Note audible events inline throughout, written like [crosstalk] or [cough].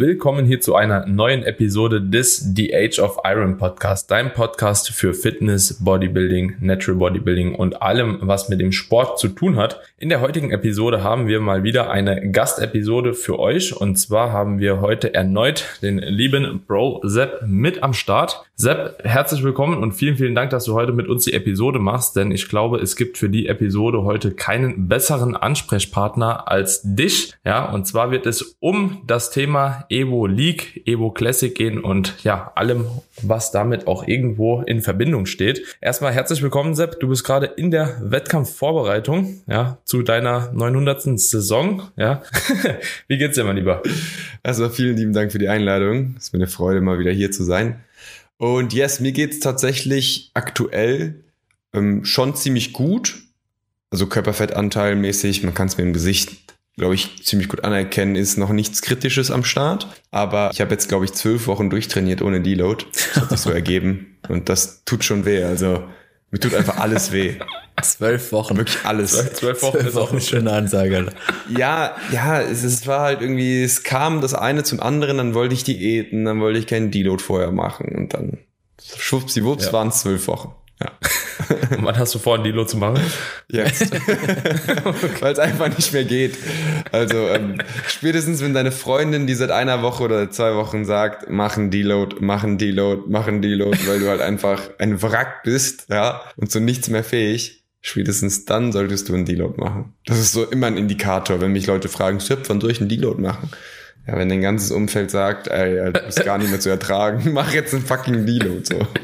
willkommen hier zu einer neuen Episode des The Age of Iron Podcast, dein Podcast für Fitness, Bodybuilding, Natural Bodybuilding und allem, was mit dem Sport zu tun hat. In der heutigen Episode haben wir mal wieder eine Gastepisode für euch und zwar haben wir heute erneut den lieben Bro Sepp mit am Start. Sepp, herzlich willkommen und vielen, vielen Dank, dass du heute mit uns die Episode machst, denn ich glaube, es gibt für die Episode heute keinen besseren Ansprechpartner als dich. Ja, und zwar wird es um das Thema Evo League, Evo Classic gehen und ja, allem, was damit auch irgendwo in Verbindung steht. Erstmal herzlich willkommen, Sepp. Du bist gerade in der Wettkampfvorbereitung, ja, zu deiner 900. Saison, ja. [laughs] Wie geht's dir, mein Lieber? Also vielen lieben Dank für die Einladung. Es ist mir eine Freude, mal wieder hier zu sein. Und yes, mir geht's tatsächlich aktuell ähm, schon ziemlich gut. Also Körperfettanteil mäßig, man kann es mir im Gesicht, glaube ich, ziemlich gut anerkennen, ist noch nichts Kritisches am Start. Aber ich habe jetzt, glaube ich, zwölf Wochen durchtrainiert ohne Deload. Das hat sich so ergeben. Und das tut schon weh. Also mir tut einfach alles weh. Zwölf Wochen. Wirklich alles. Zwölf, zwölf Wochen ist auch eine schöne Ansage. Ja, ja, es, es war halt irgendwie, es kam das eine zum anderen, dann wollte ich Diäten, dann wollte ich keinen Deload vorher machen und dann schwuppsiwupps ja. waren es zwölf Wochen. Ja. [laughs] Und wann hast du vor, ein Deload zu machen? Jetzt. [laughs] Weil es einfach nicht mehr geht. Also ähm, spätestens, wenn deine Freundin, die seit einer Woche oder zwei Wochen sagt, machen Deload, machen Deload, machen Deload, weil du halt einfach ein Wrack bist, ja, und zu nichts mehr fähig, spätestens dann solltest du einen Deload machen. Das ist so immer ein Indikator, wenn mich Leute fragen, Sip, wann soll ich einen Deload machen? Ja, wenn dein ganzes Umfeld sagt, ey, du bist gar nicht mehr zu ertragen, [laughs] mach jetzt einen fucking Deload, so. [laughs]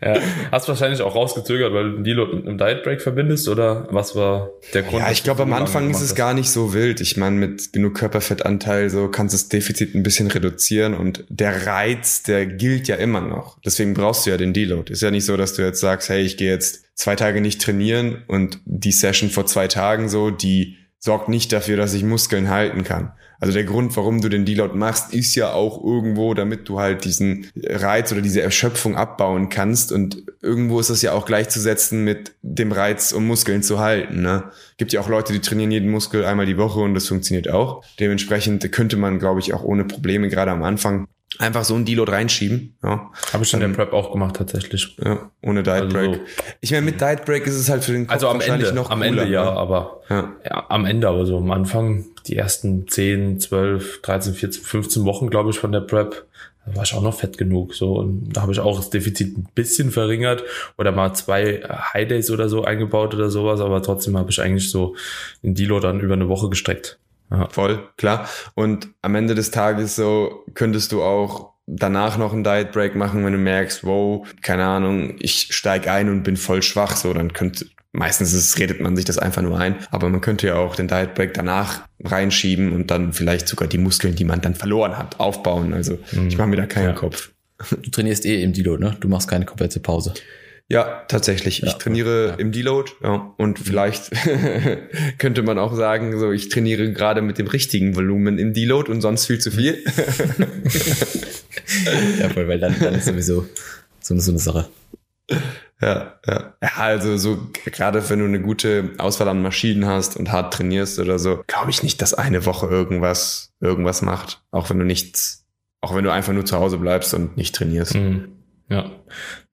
Ja, hast wahrscheinlich auch rausgezögert, weil du einen Deload mit einem Diet Break verbindest oder was war der Grund? Ja, ich glaube am Anfang ist es gar nicht so wild. Ich meine, mit genug Körperfettanteil so kannst du das Defizit ein bisschen reduzieren und der Reiz, der gilt ja immer noch. Deswegen brauchst du ja den Deload. Ist ja nicht so, dass du jetzt sagst, hey, ich gehe jetzt zwei Tage nicht trainieren und die Session vor zwei Tagen so, die sorgt nicht dafür, dass ich Muskeln halten kann. Also der Grund, warum du den Deload machst, ist ja auch irgendwo, damit du halt diesen Reiz oder diese Erschöpfung abbauen kannst. Und irgendwo ist das ja auch gleichzusetzen mit dem Reiz, um Muskeln zu halten. Ne? Gibt ja auch Leute, die trainieren jeden Muskel einmal die Woche und das funktioniert auch. Dementsprechend könnte man, glaube ich, auch ohne Probleme gerade am Anfang einfach so ein Deload reinschieben. Ja. Habe ich schon in der Prep auch gemacht tatsächlich. Ja, ohne Diet also Break. So. Ich meine, mit Diet Break ist es halt für den Kopf also am wahrscheinlich Ende, noch am cooler, Ende ja, ne? aber ja. ja. am Ende aber so am Anfang die ersten 10, 12, 13, 14, 15 Wochen, glaube ich, von der Prep da war ich auch noch fett genug. So, und da habe ich auch das Defizit ein bisschen verringert oder mal zwei High Days oder so eingebaut oder sowas, aber trotzdem habe ich eigentlich so den Deload dann über eine Woche gestreckt. Ja. Voll, klar. Und am Ende des Tages so könntest du auch danach noch einen Diet Break machen, wenn du merkst, wow, keine Ahnung, ich steig ein und bin voll schwach, so, dann könnte, meistens ist, redet man sich das einfach nur ein, aber man könnte ja auch den Diet Break danach reinschieben und dann vielleicht sogar die Muskeln, die man dann verloren hat, aufbauen. Also mhm. ich mache mir da keinen ja. Kopf. Du trainierst eh im Deload, ne? Du machst keine komplette Pause. Ja, tatsächlich. Ja, ich trainiere ja. im Deload ja, und vielleicht [laughs] könnte man auch sagen, so ich trainiere gerade mit dem richtigen Volumen im Deload und sonst viel zu viel. [laughs] ja, voll, weil dann, dann ist sowieso so, so eine Sache. Ja, ja. Ja, also so gerade wenn du eine gute Auswahl an Maschinen hast und hart trainierst oder so, glaube ich nicht, dass eine Woche irgendwas irgendwas macht, auch wenn du nichts, auch wenn du einfach nur zu Hause bleibst und nicht trainierst. Mhm. Ja,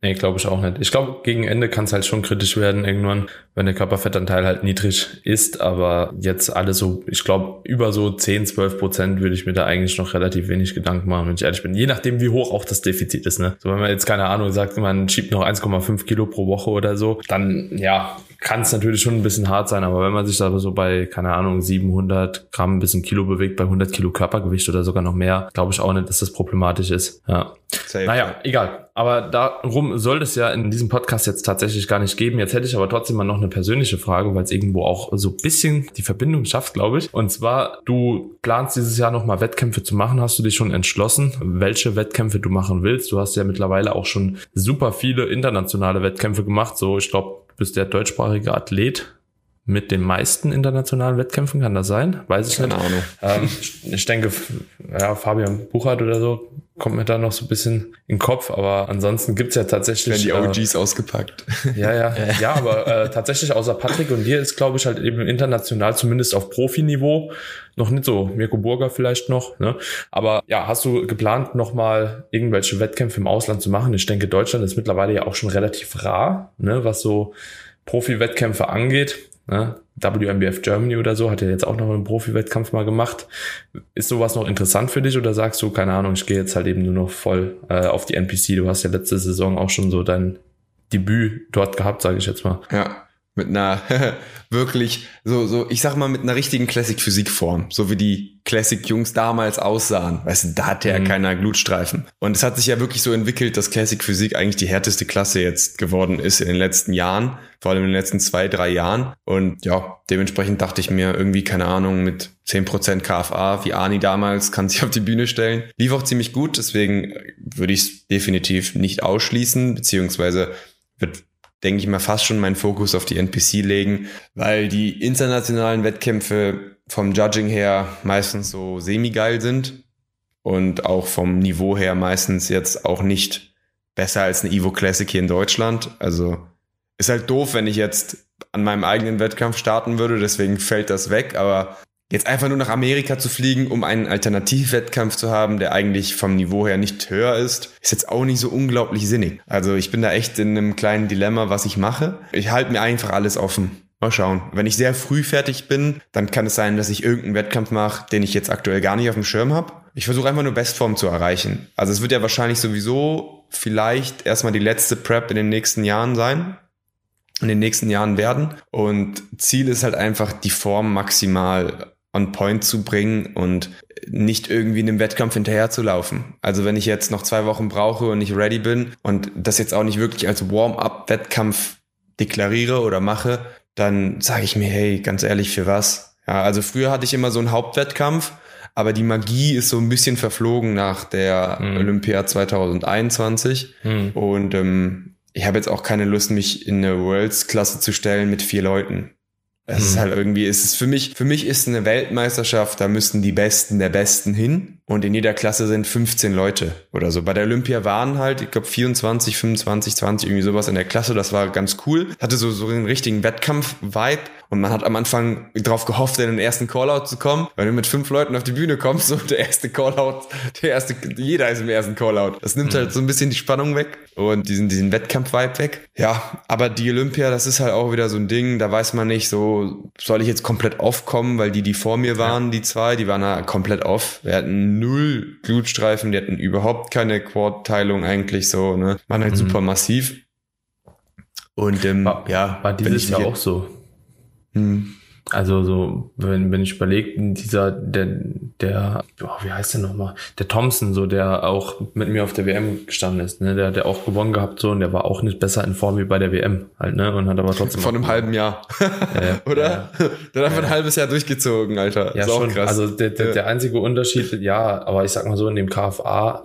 nee, glaube ich auch nicht. Ich glaube, gegen Ende kann es halt schon kritisch werden irgendwann, wenn der Körperfettanteil halt niedrig ist. Aber jetzt alles so, ich glaube, über so 10, 12 Prozent würde ich mir da eigentlich noch relativ wenig Gedanken machen, wenn ich ehrlich bin. Je nachdem, wie hoch auch das Defizit ist. Ne? So, wenn man jetzt keine Ahnung sagt, man schiebt noch 1,5 Kilo pro Woche oder so, dann ja, kann es natürlich schon ein bisschen hart sein. Aber wenn man sich da so bei, keine Ahnung, 700 Gramm bis ein Kilo bewegt, bei 100 Kilo Körpergewicht oder sogar noch mehr, glaube ich auch nicht, dass das problematisch ist. Ja. Safe. Naja, egal. Aber darum soll es ja in diesem Podcast jetzt tatsächlich gar nicht geben. Jetzt hätte ich aber trotzdem mal noch eine persönliche Frage, weil es irgendwo auch so ein bisschen die Verbindung schafft, glaube ich. Und zwar, du planst dieses Jahr nochmal Wettkämpfe zu machen. Hast du dich schon entschlossen, welche Wettkämpfe du machen willst? Du hast ja mittlerweile auch schon super viele internationale Wettkämpfe gemacht. So, ich glaube, du bist der deutschsprachige Athlet mit den meisten internationalen Wettkämpfen, kann das sein? Weiß ich Keine nicht. Ahnung. Ähm, ich denke, ja, Fabian Buchert oder so kommt mir da noch so ein bisschen in den Kopf, aber ansonsten gibt's ja tatsächlich. Werden die OGs äh, ausgepackt. [laughs] Ja, ja, ja, aber äh, tatsächlich außer Patrick und dir ist, glaube ich, halt eben international, zumindest auf Profiniveau, noch nicht so. Mirko Burger vielleicht noch, ne? Aber ja, hast du geplant, nochmal irgendwelche Wettkämpfe im Ausland zu machen? Ich denke, Deutschland ist mittlerweile ja auch schon relativ rar, ne, was so Profi-Wettkämpfe angeht. Ne? WMBF Germany oder so hat ja jetzt auch noch einen Profi-Wettkampf mal gemacht. Ist sowas noch interessant für dich oder sagst du, keine Ahnung, ich gehe jetzt halt eben nur noch voll äh, auf die NPC? Du hast ja letzte Saison auch schon so dein Debüt dort gehabt, sage ich jetzt mal. Ja, mit einer [laughs] wirklich so so ich sag mal mit einer richtigen Classic Physik Form, so wie die Classic Jungs damals aussahen. Weißt du, da hatte ja mhm. keiner Glutstreifen. Und es hat sich ja wirklich so entwickelt, dass Classic Physik eigentlich die härteste Klasse jetzt geworden ist in den letzten Jahren, vor allem in den letzten zwei, drei Jahren. Und ja, dementsprechend dachte ich mir irgendwie, keine Ahnung, mit 10% KFA, wie Ani damals, kann sich auf die Bühne stellen. Lief auch ziemlich gut, deswegen würde ich es definitiv nicht ausschließen, beziehungsweise wird denke ich mal, fast schon meinen Fokus auf die NPC legen, weil die internationalen Wettkämpfe vom Judging her meistens so semi-geil sind und auch vom Niveau her meistens jetzt auch nicht besser als eine Evo Classic hier in Deutschland. Also ist halt doof, wenn ich jetzt an meinem eigenen Wettkampf starten würde, deswegen fällt das weg, aber Jetzt einfach nur nach Amerika zu fliegen, um einen Alternativwettkampf zu haben, der eigentlich vom Niveau her nicht höher ist, ist jetzt auch nicht so unglaublich sinnig. Also ich bin da echt in einem kleinen Dilemma, was ich mache. Ich halte mir einfach alles offen. Mal schauen. Wenn ich sehr früh fertig bin, dann kann es sein, dass ich irgendeinen Wettkampf mache, den ich jetzt aktuell gar nicht auf dem Schirm habe. Ich versuche einfach nur Bestform zu erreichen. Also es wird ja wahrscheinlich sowieso vielleicht erstmal die letzte Prep in den nächsten Jahren sein in den nächsten Jahren werden. Und Ziel ist halt einfach, die Form maximal on point zu bringen und nicht irgendwie in einem Wettkampf hinterher zu laufen. Also wenn ich jetzt noch zwei Wochen brauche und nicht ready bin und das jetzt auch nicht wirklich als Warm-up-Wettkampf deklariere oder mache, dann sage ich mir, hey, ganz ehrlich, für was? Ja, also früher hatte ich immer so einen Hauptwettkampf, aber die Magie ist so ein bisschen verflogen nach der mhm. Olympia 2021 mhm. und ähm, ich habe jetzt auch keine Lust, mich in eine Worlds-Klasse zu stellen mit vier Leuten. Es ist mhm. halt irgendwie, es ist für mich, für mich ist eine Weltmeisterschaft, da müssten die Besten der Besten hin. Und in jeder Klasse sind 15 Leute oder so. Bei der Olympia waren halt, ich glaube, 24, 25, 20, irgendwie sowas in der Klasse. Das war ganz cool. Hatte so, so einen richtigen Wettkampf-Vibe. Und man hat am Anfang darauf gehofft, in den ersten Callout zu kommen. Wenn du mit fünf Leuten auf die Bühne kommst, so der erste Callout, der erste, jeder ist im ersten Callout. Das nimmt mhm. halt so ein bisschen die Spannung weg und diesen, diesen Wettkampf-Vibe weg. Ja, aber die Olympia, das ist halt auch wieder so ein Ding, da weiß man nicht so, soll ich jetzt komplett off kommen, weil die, die vor mir waren, ja. die zwei, die waren ja komplett off. Wir hatten null Glutstreifen, die hatten überhaupt keine Quad-Teilung eigentlich so, ne? Waren halt mhm. super massiv. Und ähm, war, ja, war dieses Jahr auch so. Hm. Also so, wenn, wenn ich überlege, dieser, der, der, oh, wie heißt der nochmal? Der Thompson, so, der auch mit mir auf der WM gestanden ist, ne? Der hat der auch gewonnen gehabt, so, und der war auch nicht besser in Form wie bei der WM halt, ne? Und hat aber trotzdem. Von einem halben Jahr. Ja, [laughs] Oder? Ja. Der hat einfach ein halbes Jahr durchgezogen, Alter. Ja, schon. Krass. Also der, der, der einzige Unterschied, ja, aber ich sag mal so, in dem KFA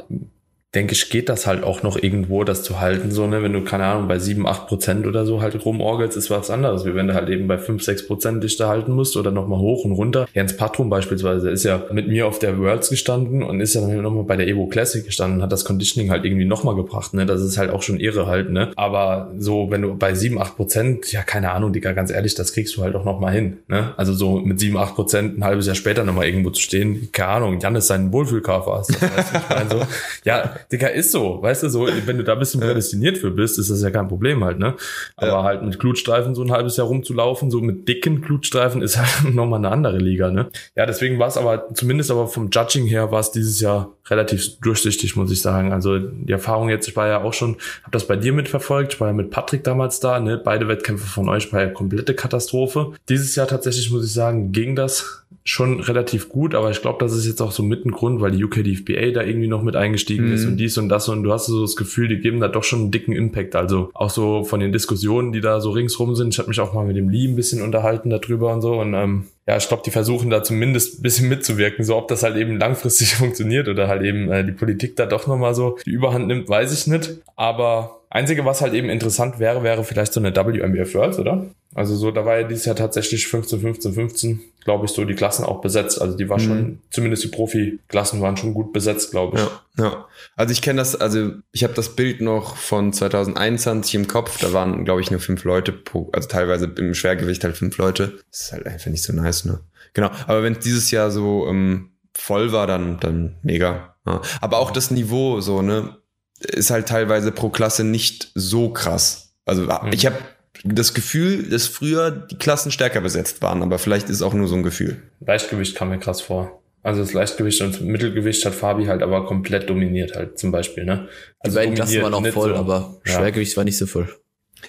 denke ich, geht das halt auch noch irgendwo, das zu halten, so, ne, wenn du, keine Ahnung, bei sieben acht Prozent oder so halt rumorgelst, ist was anderes, wie wenn du halt eben bei fünf sechs Prozent dich da halten musst oder nochmal hoch und runter. Jens Patrum beispielsweise ist ja mit mir auf der Worlds gestanden und ist ja nochmal bei der Evo Classic gestanden und hat das Conditioning halt irgendwie nochmal gebracht, ne, das ist halt auch schon irre halt, ne, aber so, wenn du bei sieben acht Prozent, ja, keine Ahnung, Digga, ganz ehrlich, das kriegst du halt auch nochmal hin, ne, also so mit sieben acht Prozent ein halbes Jahr später nochmal irgendwo zu stehen, keine Ahnung, Jan ist sein Wohlfühlkörper, das weißt du, ich meine so, [laughs] ja, Digga, ist so, weißt du, so, wenn du da ein bisschen prädestiniert für bist, ist das ja kein Problem halt, ne? Aber ja. halt mit Glutstreifen so ein halbes Jahr rumzulaufen, so mit dicken Glutstreifen ist halt [laughs] nochmal eine andere Liga, ne? Ja, deswegen war es aber, zumindest aber vom Judging her war es dieses Jahr relativ durchsichtig, muss ich sagen. Also die Erfahrung jetzt, ich war ja auch schon, habe das bei dir mitverfolgt, ich war ja mit Patrick damals da, ne? Beide Wettkämpfe von euch war ja komplette Katastrophe. Dieses Jahr tatsächlich, muss ich sagen, ging das schon relativ gut, aber ich glaube, das ist jetzt auch so mit ein Grund, weil die UKDFBA da irgendwie noch mit eingestiegen mhm. ist und dies und das und du hast so das Gefühl, die geben da doch schon einen dicken Impact. Also auch so von den Diskussionen, die da so ringsrum sind. Ich habe mich auch mal mit dem Lee ein bisschen unterhalten darüber und so und ähm, ja, ich glaube, die versuchen da zumindest ein bisschen mitzuwirken. So, ob das halt eben langfristig [laughs] funktioniert oder halt eben äh, die Politik da doch nochmal so die Überhand nimmt, weiß ich nicht. Aber Einzige, was halt eben interessant wäre, wäre vielleicht so eine WNBF Worlds, oder? Also so, da war ja dieses Jahr tatsächlich 15, 15, 15, glaube ich, so die Klassen auch besetzt. Also die war schon, mhm. zumindest die Profi-Klassen waren schon gut besetzt, glaube ich. Ja, ja. Also ich kenne das, also ich habe das Bild noch von 2021 im Kopf. Da waren, glaube ich, nur fünf Leute pro, also teilweise im Schwergewicht halt fünf Leute. Das ist halt einfach nicht so nice, ne? Genau. Aber wenn dieses Jahr so ähm, voll war, dann, dann mega. Ja. Aber auch das Niveau, so, ne? ist halt teilweise pro Klasse nicht so krass. Also mhm. ich habe das Gefühl, dass früher die Klassen stärker besetzt waren, aber vielleicht ist auch nur so ein Gefühl. Leichtgewicht kam mir krass vor. Also das Leichtgewicht und Mittelgewicht hat Fabi halt aber komplett dominiert halt zum Beispiel, ne? Also die beiden Klassen waren auch voll, so. aber Schwergewicht ja. war nicht so voll.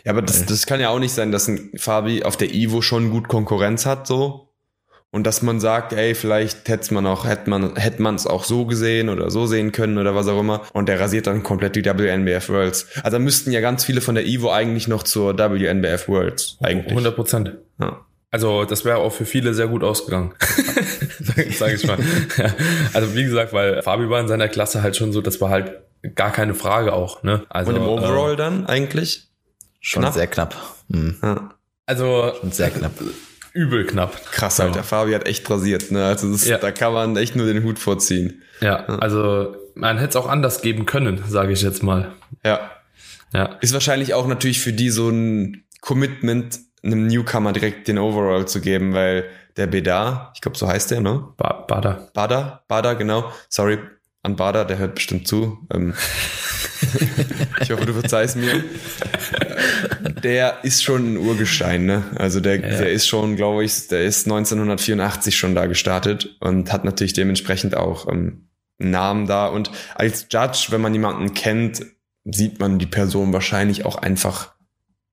Ja, aber das, das kann ja auch nicht sein, dass ein Fabi auf der Ivo schon gut Konkurrenz hat, so und dass man sagt, ey, vielleicht hätte man auch, hätte man, hätte man es auch so gesehen oder so sehen können oder was auch immer. Und der rasiert dann komplett die WNBF Worlds. Also müssten ja ganz viele von der Evo eigentlich noch zur WNBF Worlds. Eigentlich. 100 Prozent. Ja. Also das wäre auch für viele sehr gut ausgegangen, [laughs] sage ich mal. Ja. Also wie gesagt, weil Fabi war in seiner Klasse halt schon so, das war halt gar keine Frage auch. Ne? Also, Und im Overall äh, dann eigentlich? Schon knapp? sehr knapp. Mhm. Ja. Also schon sehr knapp übel knapp. Krass, Alter. Ja. Fabi hat echt rasiert, ne? Also das, ja. da kann man echt nur den Hut vorziehen. Ja, also man hätte es auch anders geben können, sage ich jetzt mal. Ja. Ja. Ist wahrscheinlich auch natürlich für die so ein Commitment, einem Newcomer direkt den Overall zu geben, weil der Beda, ich glaube, so heißt der, ne? Ba Bada. Bada, Bada, genau. Sorry an Bada, der hört bestimmt zu. Ähm, [laughs] [laughs] ich hoffe, du verzeihst mir. Der ist schon ein Urgestein, ne? Also der, ja. der ist schon, glaube ich, der ist 1984 schon da gestartet und hat natürlich dementsprechend auch ähm, einen Namen da. Und als Judge, wenn man jemanden kennt, sieht man die Person wahrscheinlich auch einfach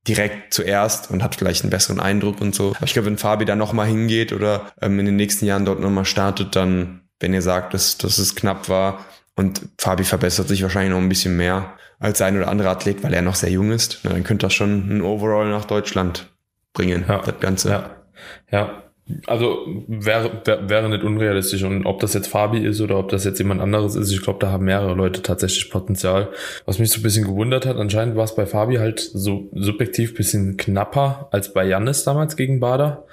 direkt zuerst und hat vielleicht einen besseren Eindruck und so. Aber ich glaube, wenn Fabi da nochmal hingeht oder ähm, in den nächsten Jahren dort nochmal startet, dann, wenn ihr sagt, dass, dass es knapp war, und Fabi verbessert sich wahrscheinlich noch ein bisschen mehr als ein oder andere Athlet, weil er noch sehr jung ist. Dann könnte das schon ein Overall nach Deutschland bringen, ja, das Ganze. Ja, ja. Also wäre, wäre nicht unrealistisch. Und ob das jetzt Fabi ist oder ob das jetzt jemand anderes ist, ich glaube, da haben mehrere Leute tatsächlich Potenzial. Was mich so ein bisschen gewundert hat, anscheinend war es bei Fabi halt so subjektiv bisschen knapper als bei Jannis damals gegen Bader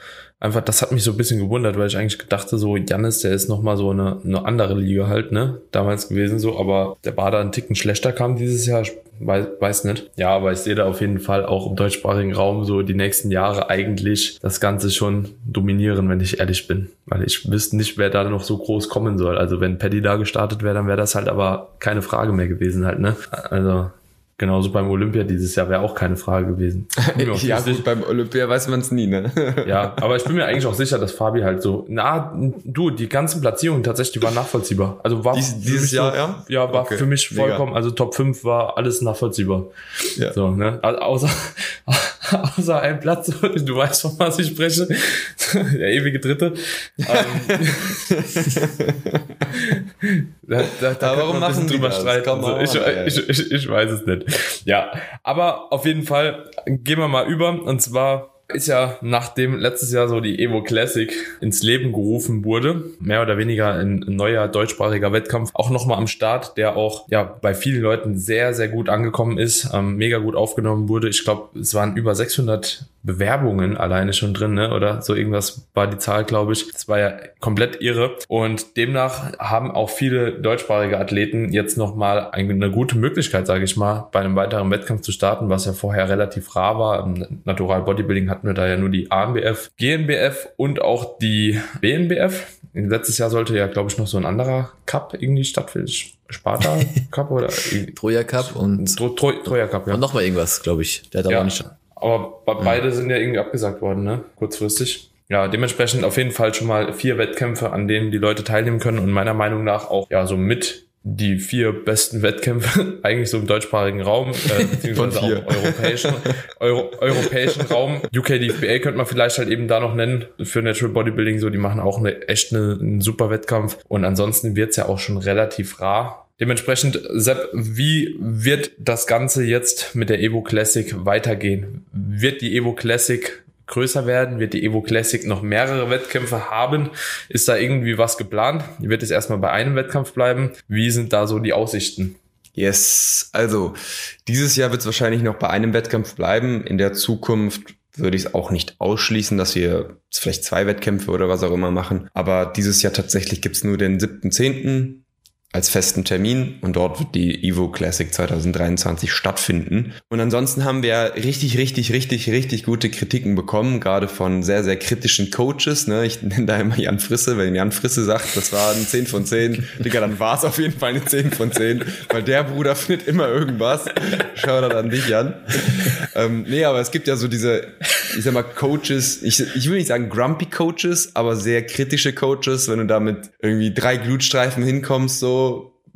einfach, das hat mich so ein bisschen gewundert, weil ich eigentlich dachte, so Jannis, der ist nochmal so eine, eine andere Liga halt, ne? Damals gewesen so, aber der Bader einen Ticken schlechter kam dieses Jahr, weiß, weiß nicht. Ja, aber ich sehe da auf jeden Fall auch im deutschsprachigen Raum so die nächsten Jahre eigentlich das Ganze schon dominieren, wenn ich ehrlich bin. Weil ich wüsste nicht, wer da noch so groß kommen soll. Also wenn Paddy da gestartet wäre, dann wäre das halt aber keine Frage mehr gewesen halt, ne? Also Genauso beim Olympia dieses Jahr wäre auch keine Frage gewesen. [laughs] ja, gut, beim Olympia weiß man es nie, ne? [laughs] ja, aber ich bin mir eigentlich auch sicher, dass Fabi halt so, na, du, die ganzen Platzierungen tatsächlich, waren nachvollziehbar. Also war Dies, dieses Jahr, so, ja? Ja, war okay. für mich vollkommen, Mega. also Top 5 war alles nachvollziehbar. Ja. So, ne? Also, außer, [laughs] außer ein Platz, du weißt, von was ich spreche. [laughs] Der ewige Dritte. Ähm, [laughs] da, da, da aber warum machen drüber das? streiten. So, ich, ich, ich, ich weiß es nicht. Ja, aber auf jeden Fall gehen wir mal über. Und zwar ist ja nachdem letztes Jahr so die Evo Classic ins Leben gerufen wurde, mehr oder weniger ein neuer deutschsprachiger Wettkampf auch nochmal am Start, der auch ja bei vielen Leuten sehr, sehr gut angekommen ist, ähm, mega gut aufgenommen wurde. Ich glaube, es waren über 600 Bewerbungen alleine schon drin, ne? oder so irgendwas war die Zahl, glaube ich. Das war ja komplett irre. Und demnach haben auch viele deutschsprachige Athleten jetzt nochmal eine gute Möglichkeit, sage ich mal, bei einem weiteren Wettkampf zu starten, was ja vorher relativ rar war. Im Natural Bodybuilding hatten wir da ja nur die ANBF, GNBF und auch die BNBF. Letztes Jahr sollte ja, glaube ich, noch so ein anderer Cup irgendwie stattfinden. Sparta [laughs] Cup oder Troja Cup und Tro Tro Troja Cup, ja. Und nochmal irgendwas, glaube ich. Der hat aber ja. nicht. Aber beide sind ja irgendwie abgesagt worden, ne? Kurzfristig. Ja, dementsprechend auf jeden Fall schon mal vier Wettkämpfe, an denen die Leute teilnehmen können und meiner Meinung nach auch ja so mit die vier besten Wettkämpfe [laughs] eigentlich so im deutschsprachigen Raum, äh, [laughs] beziehungsweise auch im europäischen, Euro, europäischen Raum. UKDFBA könnte man vielleicht halt eben da noch nennen für Natural Bodybuilding, so die machen auch eine echt eine, einen super Wettkampf und ansonsten wird's ja auch schon relativ rar. Dementsprechend, Sepp, wie wird das Ganze jetzt mit der Evo Classic weitergehen? Wird die Evo Classic größer werden? Wird die Evo Classic noch mehrere Wettkämpfe haben? Ist da irgendwie was geplant? Wird es erstmal bei einem Wettkampf bleiben? Wie sind da so die Aussichten? Yes, also dieses Jahr wird es wahrscheinlich noch bei einem Wettkampf bleiben. In der Zukunft würde ich es auch nicht ausschließen, dass wir vielleicht zwei Wettkämpfe oder was auch immer machen. Aber dieses Jahr tatsächlich gibt es nur den 7.10 als festen Termin und dort wird die Evo Classic 2023 stattfinden. Und ansonsten haben wir richtig, richtig, richtig, richtig gute Kritiken bekommen, gerade von sehr, sehr kritischen Coaches. Ne? Ich nenne da immer Jan Frisse, wenn Jan Frisse sagt, das war ein 10 von 10, [laughs] Digga, dann war es auf jeden Fall eine 10 von 10, weil der Bruder findet immer irgendwas. Schau da an dich, Jan. ähm, nee, aber es gibt ja so diese, ich sag mal, Coaches, ich, ich will nicht sagen grumpy Coaches, aber sehr kritische Coaches, wenn du da mit irgendwie drei Glutstreifen hinkommst, so,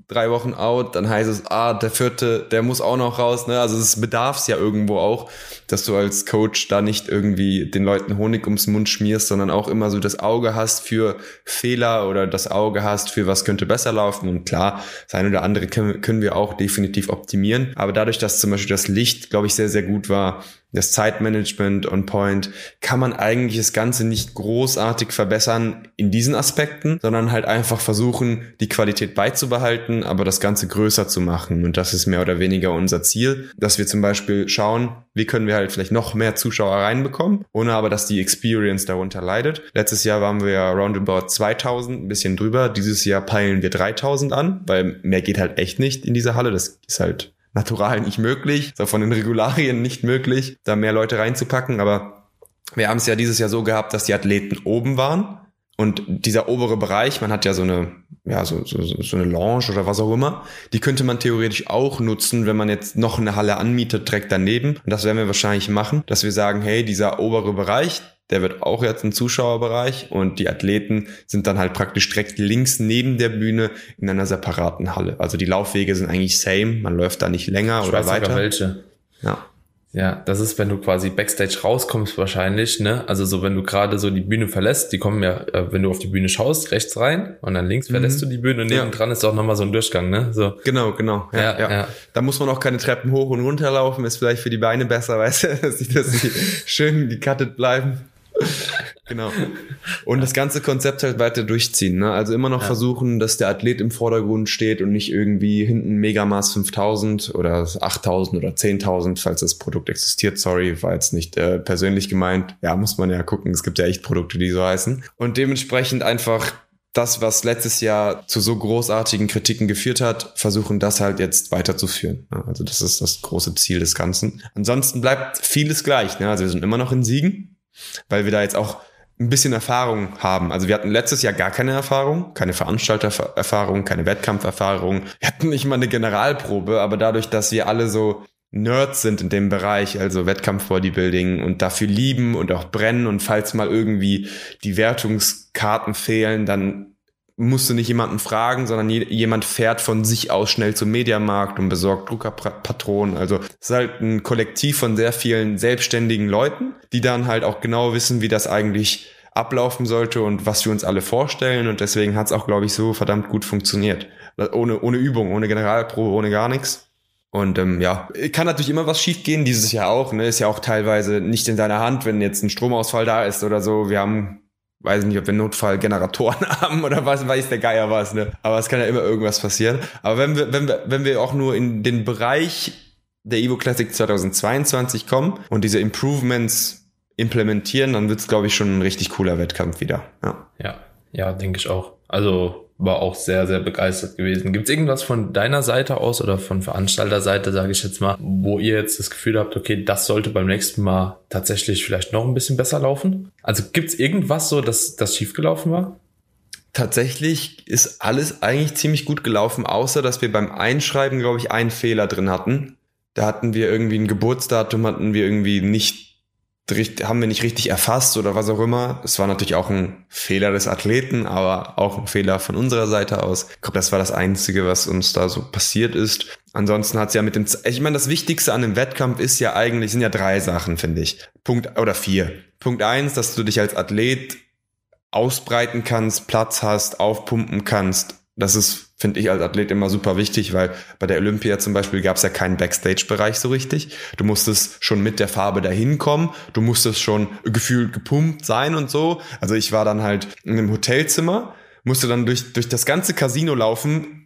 drei Wochen out, dann heißt es, ah, der vierte, der muss auch noch raus. Ne? Also es bedarf es ja irgendwo auch, dass du als Coach da nicht irgendwie den Leuten Honig ums Mund schmierst, sondern auch immer so das Auge hast für Fehler oder das Auge hast für was könnte besser laufen. Und klar, das eine oder andere können, können wir auch definitiv optimieren. Aber dadurch, dass zum Beispiel das Licht, glaube ich, sehr, sehr gut war, das Zeitmanagement on point, kann man eigentlich das Ganze nicht großartig verbessern in diesen Aspekten, sondern halt einfach versuchen, die Qualität beizubehalten, aber das Ganze größer zu machen. Und das ist mehr oder weniger unser Ziel, dass wir zum Beispiel schauen, wie können wir halt vielleicht noch mehr Zuschauer reinbekommen, ohne aber, dass die Experience darunter leidet. Letztes Jahr waren wir ja roundabout 2000, ein bisschen drüber. Dieses Jahr peilen wir 3000 an, weil mehr geht halt echt nicht in dieser Halle. Das ist halt natural nicht möglich, ist auch von den Regularien nicht möglich, da mehr Leute reinzupacken. Aber wir haben es ja dieses Jahr so gehabt, dass die Athleten oben waren und dieser obere Bereich, man hat ja so eine, ja, so, so, so eine Lounge oder was auch immer, die könnte man theoretisch auch nutzen, wenn man jetzt noch eine Halle anmietet, direkt daneben. Und das werden wir wahrscheinlich machen, dass wir sagen, hey, dieser obere Bereich, der wird auch jetzt ein Zuschauerbereich und die Athleten sind dann halt praktisch direkt links neben der Bühne in einer separaten Halle. Also die Laufwege sind eigentlich same, man läuft da nicht länger ich oder weiß weiter. welche. Ja. Ja, das ist, wenn du quasi Backstage rauskommst wahrscheinlich, ne? Also so, wenn du gerade so die Bühne verlässt, die kommen ja, äh, wenn du auf die Bühne schaust, rechts rein und dann links verlässt mhm. du die Bühne und nebendran ja. ist auch nochmal so ein Durchgang, ne? So. Genau, genau. Ja, ja, ja, ja. Da muss man auch keine Treppen hoch und runter laufen, ist vielleicht für die Beine besser, [laughs] weißt du, dass die, dass die schön gecuttet bleiben [laughs] genau. Und das ganze Konzept halt weiter durchziehen. Ne? Also immer noch ja. versuchen, dass der Athlet im Vordergrund steht und nicht irgendwie hinten Megamaß 5000 oder 8000 oder 10.000, falls das Produkt existiert. Sorry, war jetzt nicht äh, persönlich gemeint. Ja, muss man ja gucken. Es gibt ja echt Produkte, die so heißen. Und dementsprechend einfach das, was letztes Jahr zu so großartigen Kritiken geführt hat, versuchen das halt jetzt weiterzuführen. Also das ist das große Ziel des Ganzen. Ansonsten bleibt vieles gleich. Ne? Also wir sind immer noch in Siegen weil wir da jetzt auch ein bisschen Erfahrung haben. Also wir hatten letztes Jahr gar keine Erfahrung, keine Veranstaltererfahrung, keine Wettkampferfahrung. Wir hatten nicht mal eine Generalprobe, aber dadurch, dass wir alle so Nerds sind in dem Bereich, also Wettkampf-Bodybuilding und dafür lieben und auch brennen und falls mal irgendwie die Wertungskarten fehlen, dann musst du nicht jemanden fragen, sondern jemand fährt von sich aus schnell zum Mediamarkt und besorgt Druckerpatronen. Also es ist halt ein Kollektiv von sehr vielen selbstständigen Leuten, die dann halt auch genau wissen, wie das eigentlich ablaufen sollte und was wir uns alle vorstellen. Und deswegen hat es auch, glaube ich, so verdammt gut funktioniert. Ohne, ohne Übung, ohne Generalprobe, ohne gar nichts. Und ähm, ja, kann natürlich immer was schiefgehen, dieses Jahr auch. Ne? Ist ja auch teilweise nicht in deiner Hand, wenn jetzt ein Stromausfall da ist oder so. Wir haben weiß nicht, ob wir Notfallgeneratoren [laughs] haben oder was, weiß der Geier was, ne? Aber es kann ja immer irgendwas passieren. Aber wenn wir, wenn wir, wenn wir auch nur in den Bereich der Evo Classic 2022 kommen und diese Improvements implementieren, dann wird's, glaube ich, schon ein richtig cooler Wettkampf wieder. Ja, ja, ja denke ich auch. Also war auch sehr, sehr begeistert gewesen. Gibt es irgendwas von deiner Seite aus oder von Veranstalterseite, sage ich jetzt mal, wo ihr jetzt das Gefühl habt, okay, das sollte beim nächsten Mal tatsächlich vielleicht noch ein bisschen besser laufen? Also gibt es irgendwas so, dass das schiefgelaufen war? Tatsächlich ist alles eigentlich ziemlich gut gelaufen, außer dass wir beim Einschreiben, glaube ich, einen Fehler drin hatten. Da hatten wir irgendwie ein Geburtsdatum, hatten wir irgendwie nicht haben wir nicht richtig erfasst oder was auch immer. Es war natürlich auch ein Fehler des Athleten, aber auch ein Fehler von unserer Seite aus. Ich glaube, das war das Einzige, was uns da so passiert ist. Ansonsten hat es ja mit dem, ich meine, das Wichtigste an dem Wettkampf ist ja eigentlich, sind ja drei Sachen, finde ich. Punkt, oder vier. Punkt eins, dass du dich als Athlet ausbreiten kannst, Platz hast, aufpumpen kannst. Das ist finde ich als Athlet immer super wichtig, weil bei der Olympia zum Beispiel gab es ja keinen Backstage-Bereich so richtig. Du musstest schon mit der Farbe dahin kommen, du musstest schon gefühlt gepumpt sein und so. Also ich war dann halt in einem Hotelzimmer, musste dann durch, durch das ganze Casino laufen,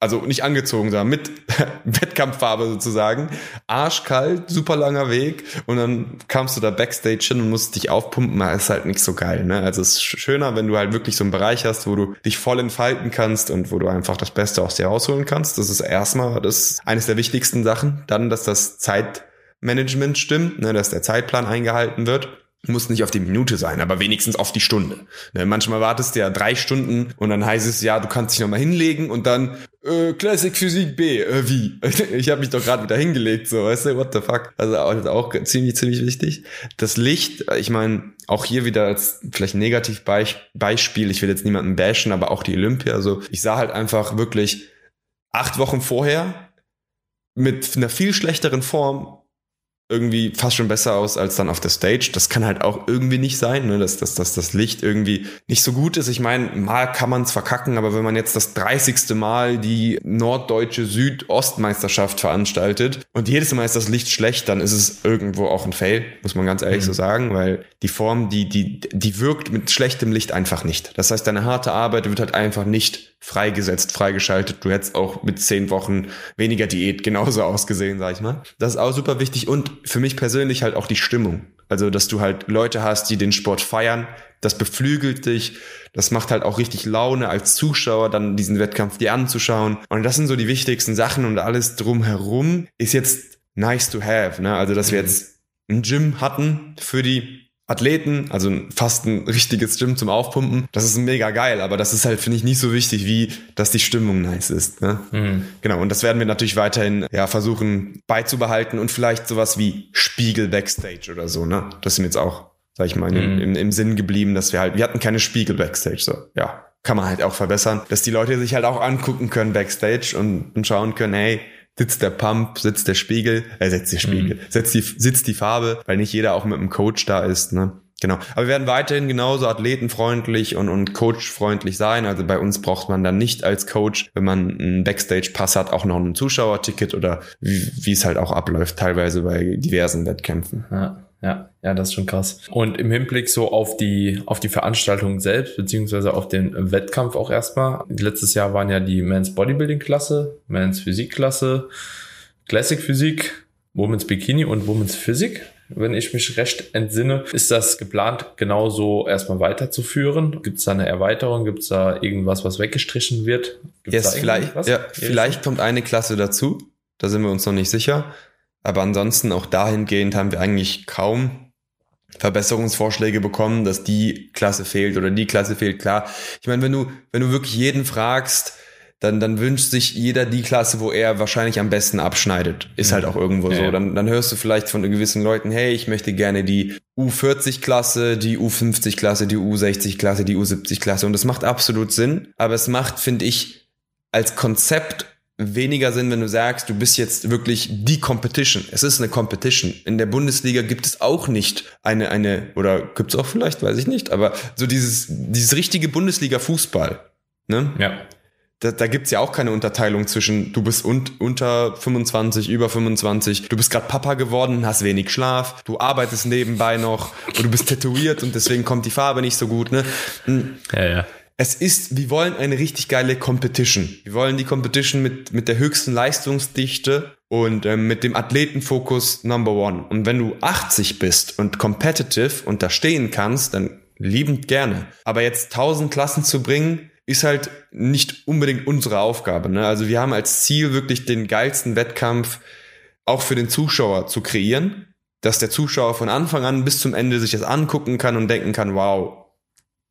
also nicht angezogen, sondern mit [laughs] Wettkampffarbe sozusagen. Arschkalt, super langer Weg und dann kamst du da Backstage hin und musst dich aufpumpen, das ist halt nicht so geil. Ne? Also es ist schöner, wenn du halt wirklich so einen Bereich hast, wo du dich voll entfalten kannst und wo du einfach das Beste aus dir rausholen kannst. Das ist erstmal das ist eines der wichtigsten Sachen. Dann, dass das Zeitmanagement stimmt, ne? dass der Zeitplan eingehalten wird muss nicht auf die Minute sein, aber wenigstens auf die Stunde. Ne, manchmal wartest du ja drei Stunden und dann heißt es ja, du kannst dich nochmal hinlegen und dann äh, Classic Physik B, äh, wie? [laughs] Ich habe mich doch gerade wieder hingelegt, so, weißt du, what the fuck? Also auch, auch ziemlich, ziemlich wichtig. Das Licht, ich meine, auch hier wieder als vielleicht Negativbeispiel, ich will jetzt niemanden bashen, aber auch die Olympia, also ich sah halt einfach wirklich acht Wochen vorher mit einer viel schlechteren Form irgendwie fast schon besser aus als dann auf der Stage. Das kann halt auch irgendwie nicht sein, ne? dass, dass, dass das Licht irgendwie nicht so gut ist. Ich meine, mal kann man es verkacken, aber wenn man jetzt das 30. Mal die norddeutsche Südostmeisterschaft veranstaltet und jedes Mal ist das Licht schlecht, dann ist es irgendwo auch ein Fail, muss man ganz ehrlich mhm. so sagen, weil die Form, die, die, die wirkt mit schlechtem Licht einfach nicht. Das heißt, deine harte Arbeit wird halt einfach nicht freigesetzt, freigeschaltet. Du hättest auch mit zehn Wochen weniger Diät genauso ausgesehen, sag ich mal. Das ist auch super wichtig und für mich persönlich halt auch die Stimmung. Also, dass du halt Leute hast, die den Sport feiern, das beflügelt dich, das macht halt auch richtig Laune als Zuschauer, dann diesen Wettkampf dir anzuschauen. Und das sind so die wichtigsten Sachen und alles drumherum ist jetzt nice to have. Ne? Also, dass wir mhm. jetzt ein Gym hatten für die Athleten, also fast ein richtiges Gym zum Aufpumpen. Das ist mega geil, aber das ist halt, finde ich, nicht so wichtig, wie dass die Stimmung nice ist. Ne? Mhm. Genau, und das werden wir natürlich weiterhin ja, versuchen beizubehalten und vielleicht sowas wie Spiegel Backstage oder so. Ne? Das mir jetzt auch, sag ich mal, mhm. im, im Sinn geblieben, dass wir halt, wir hatten keine Spiegel Backstage. So, ja, kann man halt auch verbessern, dass die Leute sich halt auch angucken können Backstage und, und schauen können, hey, sitzt der Pump, sitzt der Spiegel, äh, setzt der Spiegel, mhm. setzt die, sitzt die Farbe, weil nicht jeder auch mit einem Coach da ist, ne? Genau. Aber wir werden weiterhin genauso athletenfreundlich und, und coachfreundlich sein. Also bei uns braucht man dann nicht als Coach, wenn man einen Backstage-Pass hat, auch noch ein Zuschauerticket oder wie, wie es halt auch abläuft, teilweise bei diversen Wettkämpfen. Ja. Ja, ja, das ist schon krass. Und im Hinblick so auf die, auf die Veranstaltung selbst, beziehungsweise auf den Wettkampf auch erstmal. Letztes Jahr waren ja die Men's Bodybuilding Klasse, Men's Physik Klasse, Classic Physik, Women's Bikini und Women's Physik. Wenn ich mich recht entsinne, ist das geplant, genauso erstmal weiterzuführen? Gibt es da eine Erweiterung? Gibt es da irgendwas, was weggestrichen wird? Gibt's yes, vielleicht, ja, vielleicht kommt eine Klasse dazu. Da sind wir uns noch nicht sicher. Aber ansonsten auch dahingehend haben wir eigentlich kaum Verbesserungsvorschläge bekommen, dass die Klasse fehlt oder die Klasse fehlt. Klar, ich meine, wenn du, wenn du wirklich jeden fragst, dann, dann wünscht sich jeder die Klasse, wo er wahrscheinlich am besten abschneidet. Ist halt auch irgendwo ja, so. Dann, dann hörst du vielleicht von gewissen Leuten, hey, ich möchte gerne die U40-Klasse, die U50-Klasse, die U60-Klasse, die U70-Klasse. Und das macht absolut Sinn. Aber es macht, finde ich, als Konzept weniger Sinn, wenn du sagst, du bist jetzt wirklich die Competition. Es ist eine Competition. In der Bundesliga gibt es auch nicht eine, eine, oder gibt es auch vielleicht, weiß ich nicht, aber so dieses, dieses richtige Bundesliga-Fußball. Ne? Ja. Da, da gibt's ja auch keine Unterteilung zwischen, du bist un, unter 25, über 25, du bist gerade Papa geworden, hast wenig Schlaf, du arbeitest nebenbei noch und du bist tätowiert und deswegen kommt die Farbe nicht so gut. Ne? Hm. Ja, ja es ist, wir wollen eine richtig geile Competition. Wir wollen die Competition mit, mit der höchsten Leistungsdichte und ähm, mit dem Athletenfokus Number One. Und wenn du 80 bist und competitive und da stehen kannst, dann liebend gerne. Aber jetzt 1000 Klassen zu bringen, ist halt nicht unbedingt unsere Aufgabe. Ne? Also wir haben als Ziel wirklich den geilsten Wettkampf auch für den Zuschauer zu kreieren, dass der Zuschauer von Anfang an bis zum Ende sich das angucken kann und denken kann, wow,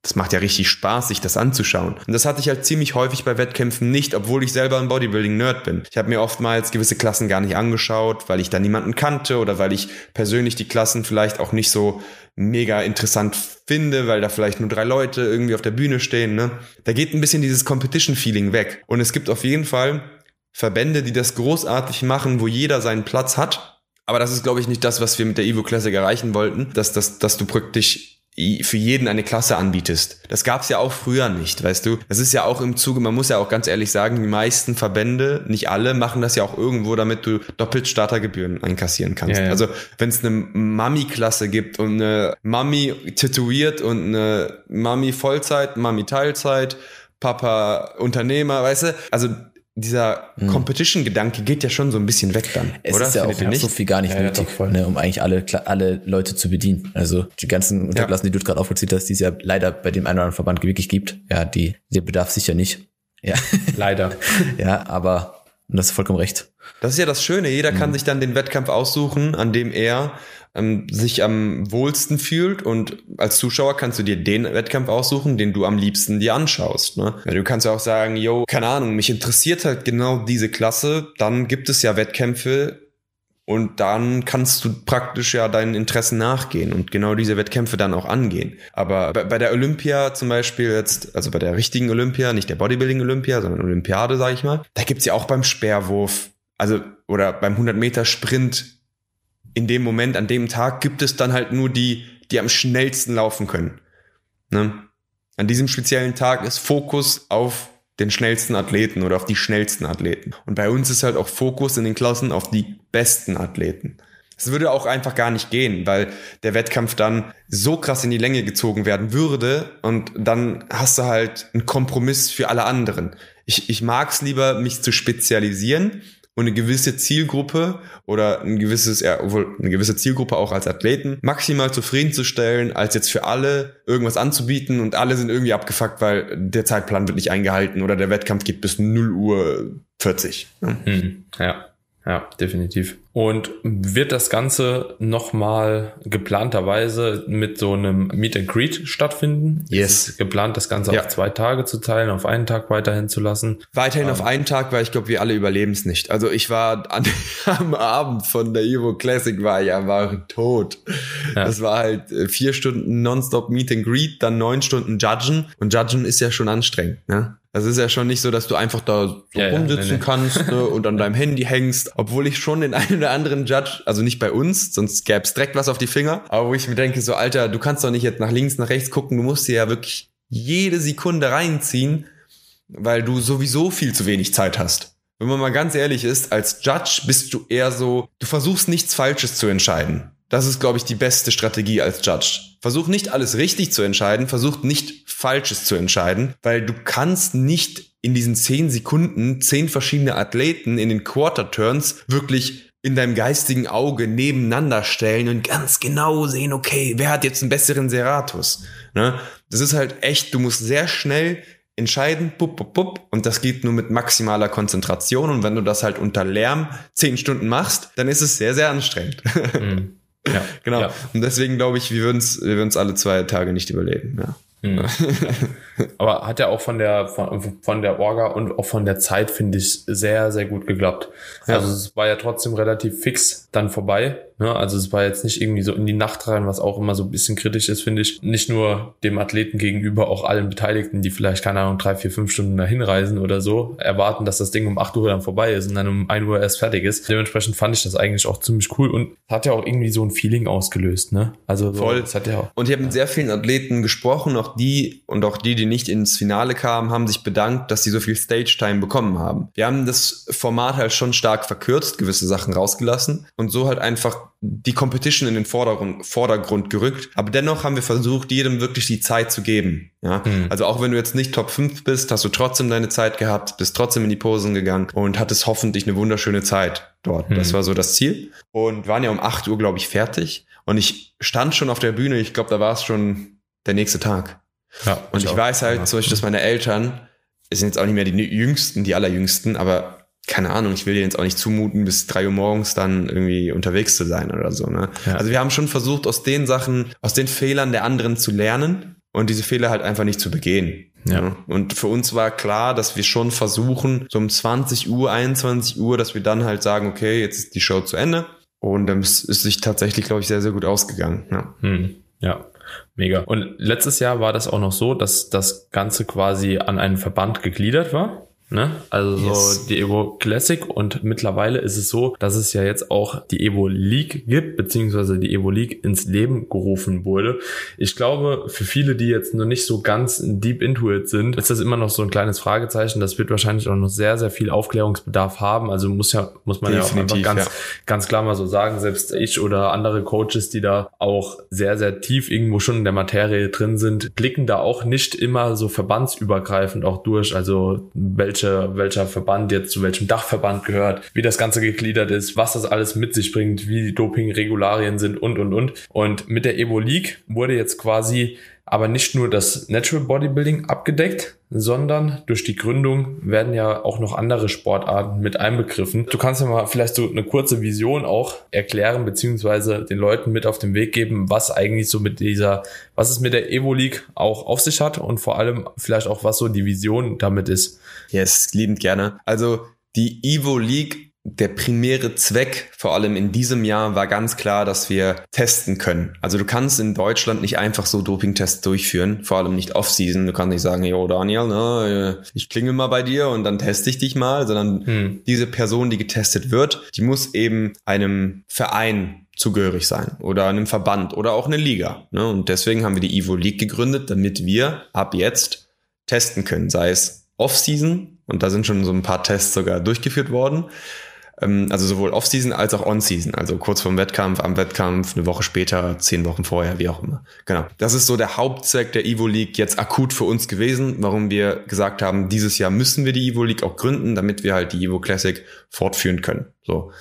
das macht ja richtig Spaß, sich das anzuschauen. Und das hatte ich halt ziemlich häufig bei Wettkämpfen nicht, obwohl ich selber ein Bodybuilding-Nerd bin. Ich habe mir oftmals gewisse Klassen gar nicht angeschaut, weil ich da niemanden kannte oder weil ich persönlich die Klassen vielleicht auch nicht so mega interessant finde, weil da vielleicht nur drei Leute irgendwie auf der Bühne stehen. Ne? Da geht ein bisschen dieses Competition-Feeling weg. Und es gibt auf jeden Fall Verbände, die das großartig machen, wo jeder seinen Platz hat. Aber das ist, glaube ich, nicht das, was wir mit der Evo Classic erreichen wollten, dass, dass, dass du praktisch für jeden eine Klasse anbietest. Das gab's ja auch früher nicht, weißt du. Das ist ja auch im Zuge, man muss ja auch ganz ehrlich sagen, die meisten Verbände, nicht alle, machen das ja auch irgendwo, damit du doppelt Startergebühren einkassieren kannst. Ja, ja. Also wenn es eine Mami-Klasse gibt und eine Mami tätowiert und eine Mami Vollzeit, Mami Teilzeit, Papa Unternehmer, weißt du, also dieser hm. Competition-Gedanke geht ja schon so ein bisschen weg dann. Es oder? ist ja Findet auch so viel gar nicht ja, nötig, ja, ne, um eigentlich alle, alle Leute zu bedienen. Also die ganzen Unterklassen, ja. die du gerade aufgezählt hast, die es ja leider bei dem einen oder anderen Verband wirklich gibt, ja, die, der bedarf sicher nicht. Ja. Leider. [laughs] ja, aber das ist vollkommen recht. Das ist ja das Schöne. Jeder mhm. kann sich dann den Wettkampf aussuchen, an dem er ähm, sich am wohlsten fühlt und als Zuschauer kannst du dir den Wettkampf aussuchen, den du am liebsten dir anschaust. Ne? Du kannst ja auch sagen, yo, keine Ahnung, mich interessiert halt genau diese Klasse, dann gibt es ja Wettkämpfe und dann kannst du praktisch ja deinen Interessen nachgehen und genau diese Wettkämpfe dann auch angehen. Aber bei, der Olympia zum Beispiel jetzt, also bei der richtigen Olympia, nicht der Bodybuilding-Olympia, sondern Olympiade, sage ich mal, da gibt's ja auch beim Speerwurf, also oder beim 100 Meter Sprint in dem Moment, an dem Tag gibt es dann halt nur die, die am schnellsten laufen können. Ne? An diesem speziellen Tag ist Fokus auf den schnellsten Athleten oder auf die schnellsten Athleten. Und bei uns ist halt auch Fokus in den Klassen auf die besten Athleten. Es würde auch einfach gar nicht gehen, weil der Wettkampf dann so krass in die Länge gezogen werden würde und dann hast du halt einen Kompromiss für alle anderen. Ich, ich mag es lieber, mich zu spezialisieren und eine gewisse Zielgruppe oder ein gewisses, ja, eine gewisse Zielgruppe auch als Athleten maximal zufriedenzustellen, als jetzt für alle irgendwas anzubieten und alle sind irgendwie abgefuckt, weil der Zeitplan wird nicht eingehalten oder der Wettkampf geht bis 0 Uhr 40. Ne? Hm, ja, ja, definitiv. Und wird das Ganze nochmal geplanterweise mit so einem Meet and Greet stattfinden? Yes. Ist geplant, das Ganze ja. auf zwei Tage zu teilen, auf einen Tag weiterhin zu lassen? Weiterhin ähm. auf einen Tag, weil ich glaube, wir alle überleben es nicht. Also ich war an, [laughs] am Abend von der Evo Classic war ja war tot. Ja. Das war halt äh, vier Stunden nonstop Meet and Greet, dann neun Stunden Judgen. Und Judgen ist ja schon anstrengend, ne? Das ist ja schon nicht so, dass du einfach da so ja, rumsitzen ja, nee, nee. kannst ne, und an [laughs] deinem Handy hängst, obwohl ich schon den einen oder anderen Judge, also nicht bei uns, sonst gäbe es direkt was auf die Finger, aber wo ich mir denke, so Alter, du kannst doch nicht jetzt nach links, nach rechts gucken, du musst dir ja wirklich jede Sekunde reinziehen, weil du sowieso viel zu wenig Zeit hast. Wenn man mal ganz ehrlich ist, als Judge bist du eher so, du versuchst nichts Falsches zu entscheiden. Das ist, glaube ich, die beste Strategie als Judge. Versuch nicht alles richtig zu entscheiden, versuch nicht Falsches zu entscheiden, weil du kannst nicht in diesen zehn Sekunden zehn verschiedene Athleten in den Quarter Turns wirklich in deinem geistigen Auge nebeneinander stellen und ganz genau sehen, okay, wer hat jetzt einen besseren Seratus? Ne? Das ist halt echt, du musst sehr schnell entscheiden, bup, bup, bup, und das geht nur mit maximaler Konzentration und wenn du das halt unter Lärm zehn Stunden machst, dann ist es sehr, sehr anstrengend. Mhm. Ja, [laughs] genau. Ja. Und deswegen glaube ich, wir würden es wir würden's alle zwei Tage nicht überleben. Ja. Mhm. [laughs] Aber hat ja auch von der, von, von der Orga und auch von der Zeit, finde ich, sehr, sehr gut geklappt. Ja. Also es war ja trotzdem relativ fix dann vorbei. Ne? Also es war jetzt nicht irgendwie so in die Nacht rein, was auch immer so ein bisschen kritisch ist, finde ich. Nicht nur dem Athleten gegenüber, auch allen Beteiligten, die vielleicht, keine Ahnung, drei, vier, fünf Stunden dahin reisen oder so, erwarten, dass das Ding um acht Uhr dann vorbei ist und dann um ein Uhr erst fertig ist. Dementsprechend fand ich das eigentlich auch ziemlich cool und hat ja auch irgendwie so ein Feeling ausgelöst. Ne? Also so, Voll. Das hat ja auch, und ich habe mit sehr vielen Athleten gesprochen, auch die und auch die, die nicht ins Finale kamen, haben sich bedankt, dass sie so viel Stage-Time bekommen haben. Wir haben das Format halt schon stark verkürzt, gewisse Sachen rausgelassen und so halt einfach die Competition in den Vordergrund, Vordergrund gerückt. Aber dennoch haben wir versucht, jedem wirklich die Zeit zu geben. Ja, mhm. also auch wenn du jetzt nicht Top 5 bist, hast du trotzdem deine Zeit gehabt, bist trotzdem in die Posen gegangen und hattest hoffentlich eine wunderschöne Zeit dort. Mhm. Das war so das Ziel. Und waren ja um 8 Uhr, glaube ich, fertig. Und ich stand schon auf der Bühne. Ich glaube, da war es schon der nächste Tag. Ja, und ich, ich weiß halt, zum Beispiel, dass meine Eltern, es sind jetzt auch nicht mehr die jüngsten, die allerjüngsten, aber keine Ahnung, ich will dir jetzt auch nicht zumuten, bis drei Uhr morgens dann irgendwie unterwegs zu sein oder so. Ne? Ja. Also wir haben schon versucht, aus den Sachen, aus den Fehlern der anderen zu lernen und diese Fehler halt einfach nicht zu begehen. Ja. Ne? Und für uns war klar, dass wir schon versuchen, so um 20 Uhr, 21 Uhr, dass wir dann halt sagen, okay, jetzt ist die Show zu Ende. Und dann ist es sich tatsächlich, glaube ich, sehr, sehr gut ausgegangen. Ja. Hm. ja. Mega. Und letztes Jahr war das auch noch so, dass das Ganze quasi an einen Verband gegliedert war. Ne? Also yes. so die Evo Classic und mittlerweile ist es so, dass es ja jetzt auch die Evo League gibt, beziehungsweise die Evo League ins Leben gerufen wurde. Ich glaube, für viele, die jetzt noch nicht so ganz deep into it sind, ist das immer noch so ein kleines Fragezeichen. Das wird wahrscheinlich auch noch sehr, sehr viel Aufklärungsbedarf haben. Also muss ja, muss man Definitiv, ja auch einfach ganz, ja. ganz klar mal so sagen, selbst ich oder andere Coaches, die da auch sehr, sehr tief irgendwo schon in der Materie drin sind, blicken da auch nicht immer so verbandsübergreifend auch durch. Also welche, welcher Verband jetzt zu welchem Dachverband gehört, wie das Ganze gegliedert ist, was das alles mit sich bringt, wie die Doping-Regularien sind und, und, und. Und mit der Evo League wurde jetzt quasi aber nicht nur das Natural Bodybuilding abgedeckt, sondern durch die Gründung werden ja auch noch andere Sportarten mit einbegriffen. Du kannst ja mal vielleicht so eine kurze Vision auch erklären, beziehungsweise den Leuten mit auf den Weg geben, was eigentlich so mit dieser, was es mit der Evo League auch auf sich hat und vor allem vielleicht auch, was so die Vision damit ist. Yes, liebend gerne. Also die Evo League der primäre Zweck, vor allem in diesem Jahr, war ganz klar, dass wir testen können. Also du kannst in Deutschland nicht einfach so Dopingtests durchführen, vor allem nicht off-season. Du kannst nicht sagen, yo Daniel, ne, ich klingel mal bei dir und dann teste ich dich mal, sondern hm. diese Person, die getestet wird, die muss eben einem Verein zugehörig sein oder einem Verband oder auch eine Liga. Ne? Und deswegen haben wir die Evo League gegründet, damit wir ab jetzt testen können, sei es Off-Season, und da sind schon so ein paar Tests sogar durchgeführt worden, also sowohl Off-Season als auch On-Season, also kurz vorm Wettkampf, am Wettkampf, eine Woche später, zehn Wochen vorher, wie auch immer. Genau. Das ist so der Hauptzweck der Evo League jetzt akut für uns gewesen, warum wir gesagt haben, dieses Jahr müssen wir die Evo League auch gründen, damit wir halt die Evo Classic fortführen können. So.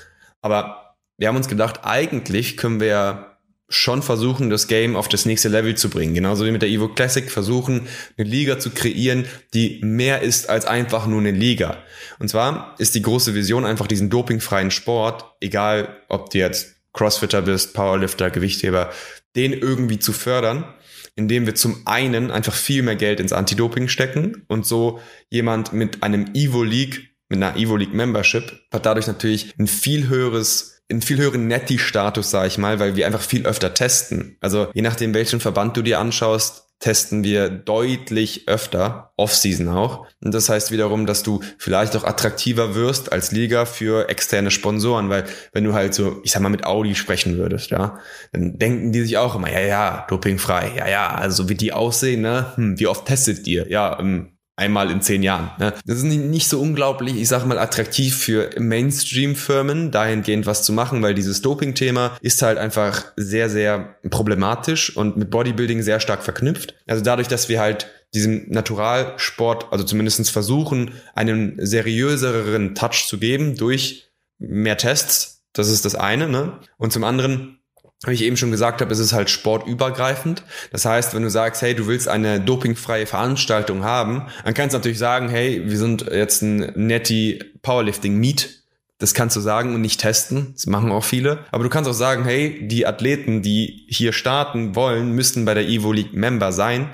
Aber wir haben uns gedacht, eigentlich können wir schon versuchen, das Game auf das nächste Level zu bringen. Genauso wie mit der Evo Classic versuchen, eine Liga zu kreieren, die mehr ist als einfach nur eine Liga. Und zwar ist die große Vision einfach diesen dopingfreien Sport, egal ob du jetzt Crossfitter bist, Powerlifter, Gewichtheber, den irgendwie zu fördern, indem wir zum einen einfach viel mehr Geld ins Anti-Doping stecken und so jemand mit einem Evo League, mit einer Evo League Membership hat dadurch natürlich ein viel höheres einen viel höheren Netti-Status, sage ich mal, weil wir einfach viel öfter testen. Also je nachdem, welchen Verband du dir anschaust, testen wir deutlich öfter, Off-Season auch. Und das heißt wiederum, dass du vielleicht auch attraktiver wirst als Liga für externe Sponsoren, weil wenn du halt so, ich sag mal, mit Audi sprechen würdest, ja, dann denken die sich auch immer, ja, ja, dopingfrei, ja, ja, also wie die aussehen, ne, hm, wie oft testet ihr? Ja, ähm, einmal in zehn Jahren. Ne? Das ist nicht so unglaublich, ich sag mal, attraktiv für Mainstream-Firmen, dahingehend was zu machen, weil dieses Doping-Thema ist halt einfach sehr, sehr problematisch und mit Bodybuilding sehr stark verknüpft. Also dadurch, dass wir halt diesem Naturalsport, also zumindestens versuchen, einen seriöseren Touch zu geben durch mehr Tests, das ist das eine, ne? Und zum anderen wie ich eben schon gesagt habe, ist es halt sportübergreifend. Das heißt, wenn du sagst, hey, du willst eine dopingfreie Veranstaltung haben, dann kannst du natürlich sagen, hey, wir sind jetzt ein Netty Powerlifting Meet. Das kannst du sagen und nicht testen. Das machen auch viele. Aber du kannst auch sagen, hey, die Athleten, die hier starten wollen, müssten bei der Evo League Member sein.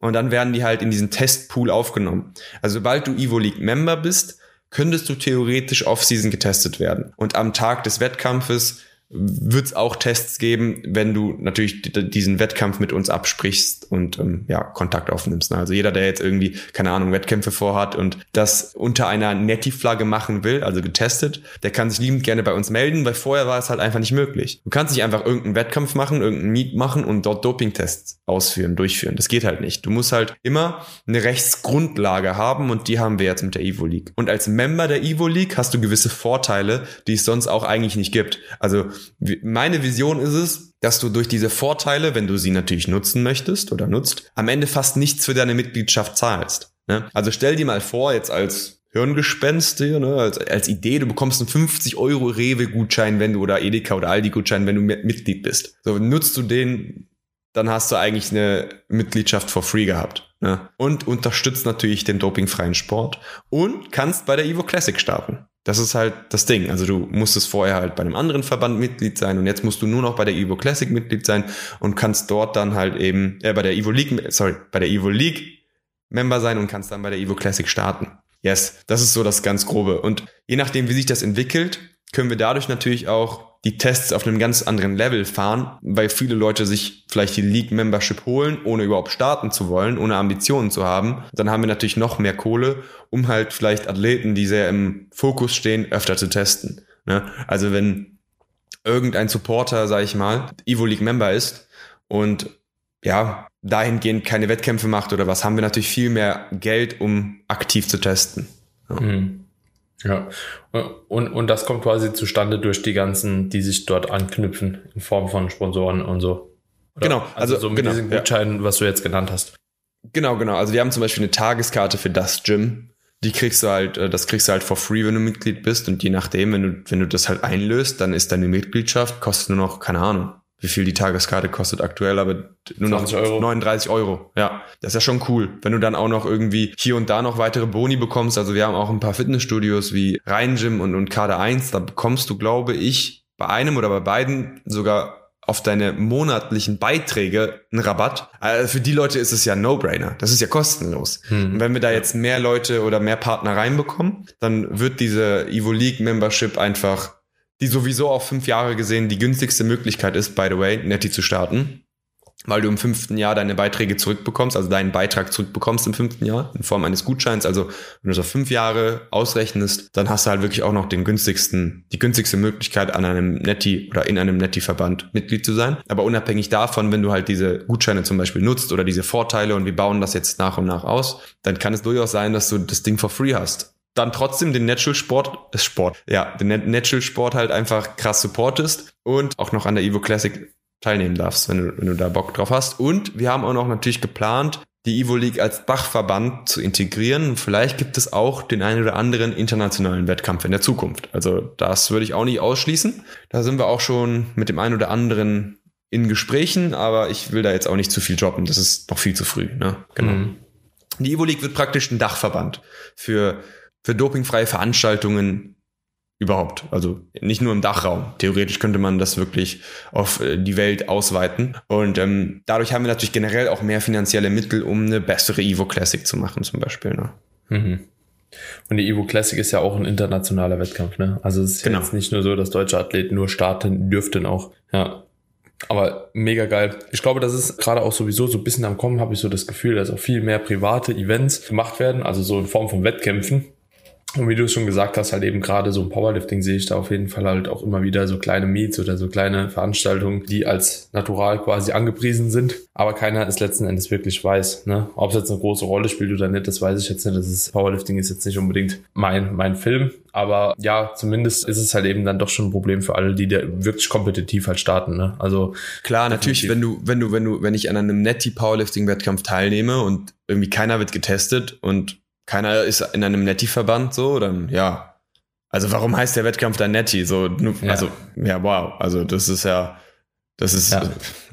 Und dann werden die halt in diesen Testpool aufgenommen. Also sobald du Evo League Member bist, könntest du theoretisch off-season getestet werden. Und am Tag des Wettkampfes wird es auch Tests geben, wenn du natürlich diesen Wettkampf mit uns absprichst und ähm, ja Kontakt aufnimmst. Also jeder, der jetzt irgendwie keine Ahnung Wettkämpfe vorhat und das unter einer Netty-Flagge machen will, also getestet, der kann sich liebend gerne bei uns melden, weil vorher war es halt einfach nicht möglich. Du kannst nicht einfach irgendeinen Wettkampf machen, irgendeinen Meet machen und dort Dopingtests ausführen, durchführen. Das geht halt nicht. Du musst halt immer eine Rechtsgrundlage haben und die haben wir jetzt mit der Evo League. Und als Member der Evo League hast du gewisse Vorteile, die es sonst auch eigentlich nicht gibt. Also meine Vision ist es, dass du durch diese Vorteile, wenn du sie natürlich nutzen möchtest oder nutzt, am Ende fast nichts für deine Mitgliedschaft zahlst. Ne? Also stell dir mal vor, jetzt als Hirngespenst, ne, als, als Idee, du bekommst einen 50 Euro Rewe-Gutschein, wenn du oder Edeka oder Aldi-Gutschein, wenn du Mitglied bist. So, nutzt du den, dann hast du eigentlich eine Mitgliedschaft for free gehabt. Ne? Und unterstützt natürlich den dopingfreien Sport und kannst bei der Evo Classic starten. Das ist halt das Ding. Also du musstest vorher halt bei einem anderen Verband Mitglied sein und jetzt musst du nur noch bei der Evo Classic Mitglied sein und kannst dort dann halt eben, äh, bei der Evo League, sorry, bei der Evo League Member sein und kannst dann bei der Evo Classic starten. Yes, das ist so das ganz Grobe. Und je nachdem, wie sich das entwickelt, können wir dadurch natürlich auch die Tests auf einem ganz anderen Level fahren, weil viele Leute sich vielleicht die League Membership holen, ohne überhaupt starten zu wollen, ohne Ambitionen zu haben. Dann haben wir natürlich noch mehr Kohle, um halt vielleicht Athleten, die sehr im Fokus stehen, öfter zu testen. Ne? Also wenn irgendein Supporter, sag ich mal, Evo League Member ist und ja, dahingehend keine Wettkämpfe macht oder was, haben wir natürlich viel mehr Geld, um aktiv zu testen. Ja. Mhm. Ja, und, und das kommt quasi zustande durch die ganzen, die sich dort anknüpfen in Form von Sponsoren und so. Oder? Genau, also, also so mit genau, diesen Gutscheinen, ja. was du jetzt genannt hast. Genau, genau. Also wir haben zum Beispiel eine Tageskarte für das Gym. Die kriegst du halt, äh, das kriegst du halt for free, wenn du Mitglied bist. Und je nachdem, wenn du, wenn du das halt einlöst, dann ist deine Mitgliedschaft, kostet nur noch, keine Ahnung, wie viel die Tageskarte kostet aktuell, aber nur noch Euro. 39 Euro. Ja, das ist ja schon cool. Wenn du dann auch noch irgendwie hier und da noch weitere Boni bekommst, also wir haben auch ein paar Fitnessstudios wie Rhein Gym und, und Kader 1, da bekommst du, glaube ich, bei einem oder bei beiden sogar auf deine monatlichen Beiträge einen Rabatt. Also für die Leute ist es ja No-Brainer. Das ist ja kostenlos. Hm. Und wenn wir da jetzt mehr Leute oder mehr Partner reinbekommen, dann wird diese Evo League Membership einfach die sowieso auf fünf Jahre gesehen die günstigste Möglichkeit ist, by the way, Netty zu starten, weil du im fünften Jahr deine Beiträge zurückbekommst, also deinen Beitrag zurückbekommst im fünften Jahr in Form eines Gutscheins. Also wenn du das auf fünf Jahre ausrechnest, dann hast du halt wirklich auch noch den günstigsten, die günstigste Möglichkeit an einem Netty oder in einem Netty-Verband Mitglied zu sein. Aber unabhängig davon, wenn du halt diese Gutscheine zum Beispiel nutzt oder diese Vorteile und wir bauen das jetzt nach und nach aus, dann kann es durchaus sein, dass du das Ding for free hast dann trotzdem den Natural Sport, äh Sport, ja, den Natural Sport halt einfach krass supportest und auch noch an der Evo Classic teilnehmen darfst, wenn du, wenn du da Bock drauf hast. Und wir haben auch noch natürlich geplant, die Evo League als Dachverband zu integrieren. Vielleicht gibt es auch den einen oder anderen internationalen Wettkampf in der Zukunft. Also das würde ich auch nicht ausschließen. Da sind wir auch schon mit dem einen oder anderen in Gesprächen, aber ich will da jetzt auch nicht zu viel droppen. Das ist noch viel zu früh. Ne? Genau. Mhm. Die Evo League wird praktisch ein Dachverband für für dopingfreie Veranstaltungen überhaupt. Also nicht nur im Dachraum. Theoretisch könnte man das wirklich auf äh, die Welt ausweiten. Und ähm, dadurch haben wir natürlich generell auch mehr finanzielle Mittel, um eine bessere Evo Classic zu machen, zum Beispiel. Ne? Mhm. Und die Evo Classic ist ja auch ein internationaler Wettkampf, ne? Also es ist genau. jetzt nicht nur so, dass deutsche Athleten nur starten dürften auch. Ja. Aber mega geil. Ich glaube, das ist gerade auch sowieso so ein bisschen am Kommen, habe ich so das Gefühl, dass auch viel mehr private Events gemacht werden, also so in Form von Wettkämpfen und wie du es schon gesagt hast, halt eben gerade so im Powerlifting sehe ich da auf jeden Fall halt auch immer wieder so kleine Meets oder so kleine Veranstaltungen, die als natural quasi angepriesen sind, aber keiner es letzten Endes wirklich weiß. Ne? Ob es jetzt eine große Rolle spielt oder nicht, das weiß ich jetzt nicht. Das ist, Powerlifting ist jetzt nicht unbedingt mein, mein Film, aber ja, zumindest ist es halt eben dann doch schon ein Problem für alle, die da wirklich kompetitiv halt starten. Ne? Also klar, natürlich, wenn du, wenn du, wenn du, wenn ich an einem Netty Powerlifting Wettkampf teilnehme und irgendwie keiner wird getestet und keiner ist in einem Netti-Verband so, dann ja. Also warum heißt der Wettkampf dann Netti? So, ja. also, ja, wow. Also das ist ja, das ist, ja.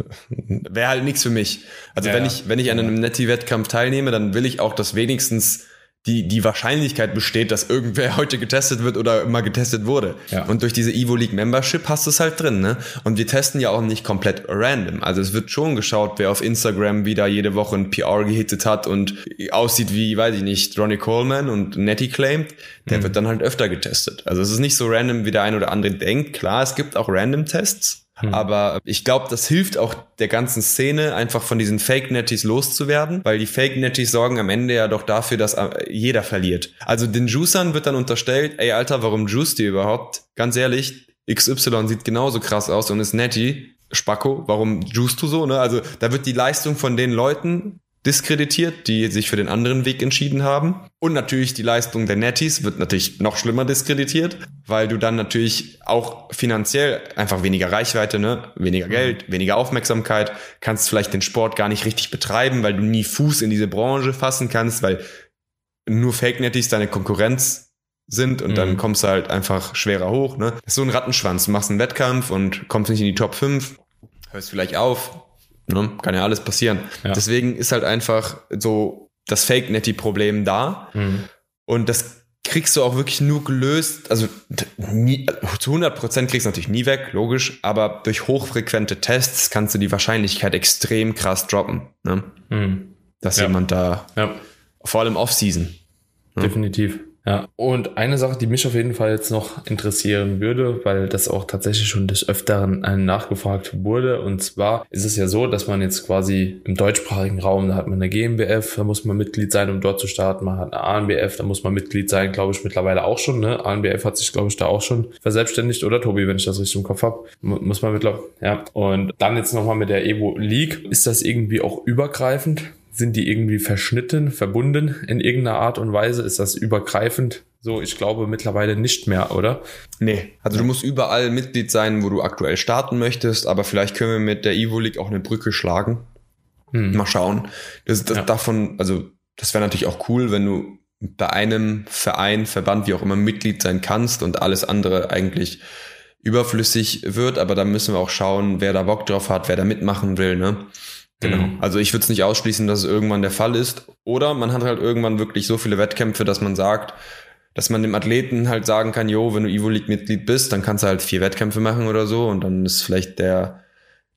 [laughs] wäre halt nichts für mich. Also ja, wenn ich, wenn ich an einem Netti-Wettkampf teilnehme, dann will ich auch, dass wenigstens die, die Wahrscheinlichkeit besteht, dass irgendwer [laughs] heute getestet wird oder immer getestet wurde. Ja. Und durch diese Evo League Membership hast du es halt drin, ne? Und wir testen ja auch nicht komplett random. Also es wird schon geschaut, wer auf Instagram wieder jede Woche ein PR gehittet hat und aussieht wie, weiß ich nicht, Ronnie Coleman und Netty claimed, der mhm. wird dann halt öfter getestet. Also es ist nicht so random, wie der ein oder andere denkt. Klar, es gibt auch random Tests, hm. Aber ich glaube, das hilft auch der ganzen Szene, einfach von diesen Fake-Netties loszuwerden, weil die Fake-Netties sorgen am Ende ja doch dafür, dass äh, jeder verliert. Also den Juicern wird dann unterstellt, ey Alter, warum juice die überhaupt? Ganz ehrlich, XY sieht genauso krass aus und ist netty. Spacko, warum juicest du so? Ne? Also da wird die Leistung von den Leuten diskreditiert, die sich für den anderen Weg entschieden haben. Und natürlich die Leistung der Netties wird natürlich noch schlimmer diskreditiert, weil du dann natürlich auch finanziell einfach weniger Reichweite, ne, weniger Geld, weniger Aufmerksamkeit, kannst vielleicht den Sport gar nicht richtig betreiben, weil du nie Fuß in diese Branche fassen kannst, weil nur Fake Netties deine Konkurrenz sind und mhm. dann kommst du halt einfach schwerer hoch, ne? Das ist so ein Rattenschwanz. Du machst einen Wettkampf und kommst nicht in die Top 5, hörst vielleicht auf, Ne? Kann ja alles passieren. Ja. Deswegen ist halt einfach so das Fake-Netty-Problem da. Mhm. Und das kriegst du auch wirklich nur gelöst. Also nie, zu 100 Prozent kriegst du natürlich nie weg, logisch. Aber durch hochfrequente Tests kannst du die Wahrscheinlichkeit extrem krass droppen. Ne? Mhm. Dass ja. jemand da, ja. vor allem Off-Season. Ne? Definitiv. Ja, und eine Sache, die mich auf jeden Fall jetzt noch interessieren würde, weil das auch tatsächlich schon des Öfteren nachgefragt wurde, und zwar ist es ja so, dass man jetzt quasi im deutschsprachigen Raum, da hat man eine GmbF, da muss man Mitglied sein, um dort zu starten, man hat eine ANBF, da muss man Mitglied sein, glaube ich, mittlerweile auch schon, ne? ANBF hat sich, glaube ich, da auch schon verselbstständigt, oder Tobi, wenn ich das richtig im Kopf habe, muss man mittlerweile, ja. Und dann jetzt nochmal mit der Evo League, ist das irgendwie auch übergreifend? Sind die irgendwie verschnitten, verbunden in irgendeiner Art und Weise? Ist das übergreifend? So, ich glaube mittlerweile nicht mehr, oder? Nee, also du musst überall Mitglied sein, wo du aktuell starten möchtest, aber vielleicht können wir mit der Evo League auch eine Brücke schlagen. Hm. Mal schauen. Das, das ja. davon, also das wäre natürlich auch cool, wenn du bei einem Verein, Verband, wie auch immer Mitglied sein kannst und alles andere eigentlich überflüssig wird, aber da müssen wir auch schauen, wer da Bock drauf hat, wer da mitmachen will, ne? Genau. Mhm. Also ich würde es nicht ausschließen, dass es irgendwann der Fall ist. Oder man hat halt irgendwann wirklich so viele Wettkämpfe, dass man sagt, dass man dem Athleten halt sagen kann, jo, wenn du Evo League Mitglied bist, dann kannst du halt vier Wettkämpfe machen oder so und dann ist vielleicht der,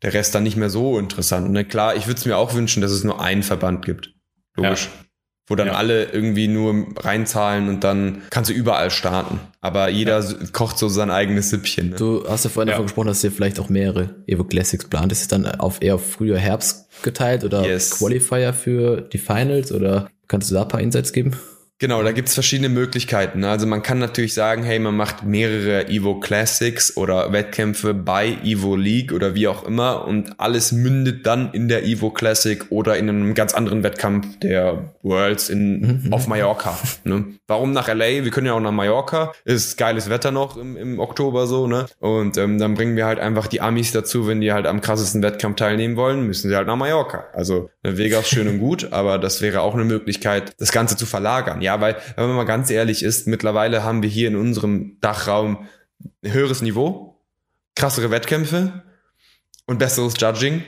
der Rest dann nicht mehr so interessant. Ne? Klar, ich würde es mir auch wünschen, dass es nur einen Verband gibt. Logisch. Ja wo dann ja. alle irgendwie nur reinzahlen und dann kannst du überall starten. Aber jeder ja. kocht so sein eigenes Süppchen. Ne? Du hast ja vorhin ja. davon gesprochen, dass ihr vielleicht auch mehrere Evo Classics plant. Ist es dann auf eher Frühjahr, Herbst geteilt oder yes. Qualifier für die Finals oder kannst du da ein paar Insights geben? Genau, da gibt's verschiedene Möglichkeiten. Also man kann natürlich sagen, hey, man macht mehrere Evo Classics oder Wettkämpfe bei Evo League oder wie auch immer und alles mündet dann in der Evo Classic oder in einem ganz anderen Wettkampf der Worlds in, mhm. auf Mallorca. Ne? Warum nach LA? Wir können ja auch nach Mallorca. Ist geiles Wetter noch im, im Oktober so, ne? Und ähm, dann bringen wir halt einfach die Amis dazu, wenn die halt am krassesten Wettkampf teilnehmen wollen, müssen sie halt nach Mallorca. Also Vegas schön und gut, [laughs] aber das wäre auch eine Möglichkeit, das Ganze zu verlagern. Ja, weil, wenn man mal ganz ehrlich ist, mittlerweile haben wir hier in unserem Dachraum ein höheres Niveau, krassere Wettkämpfe und besseres Judging,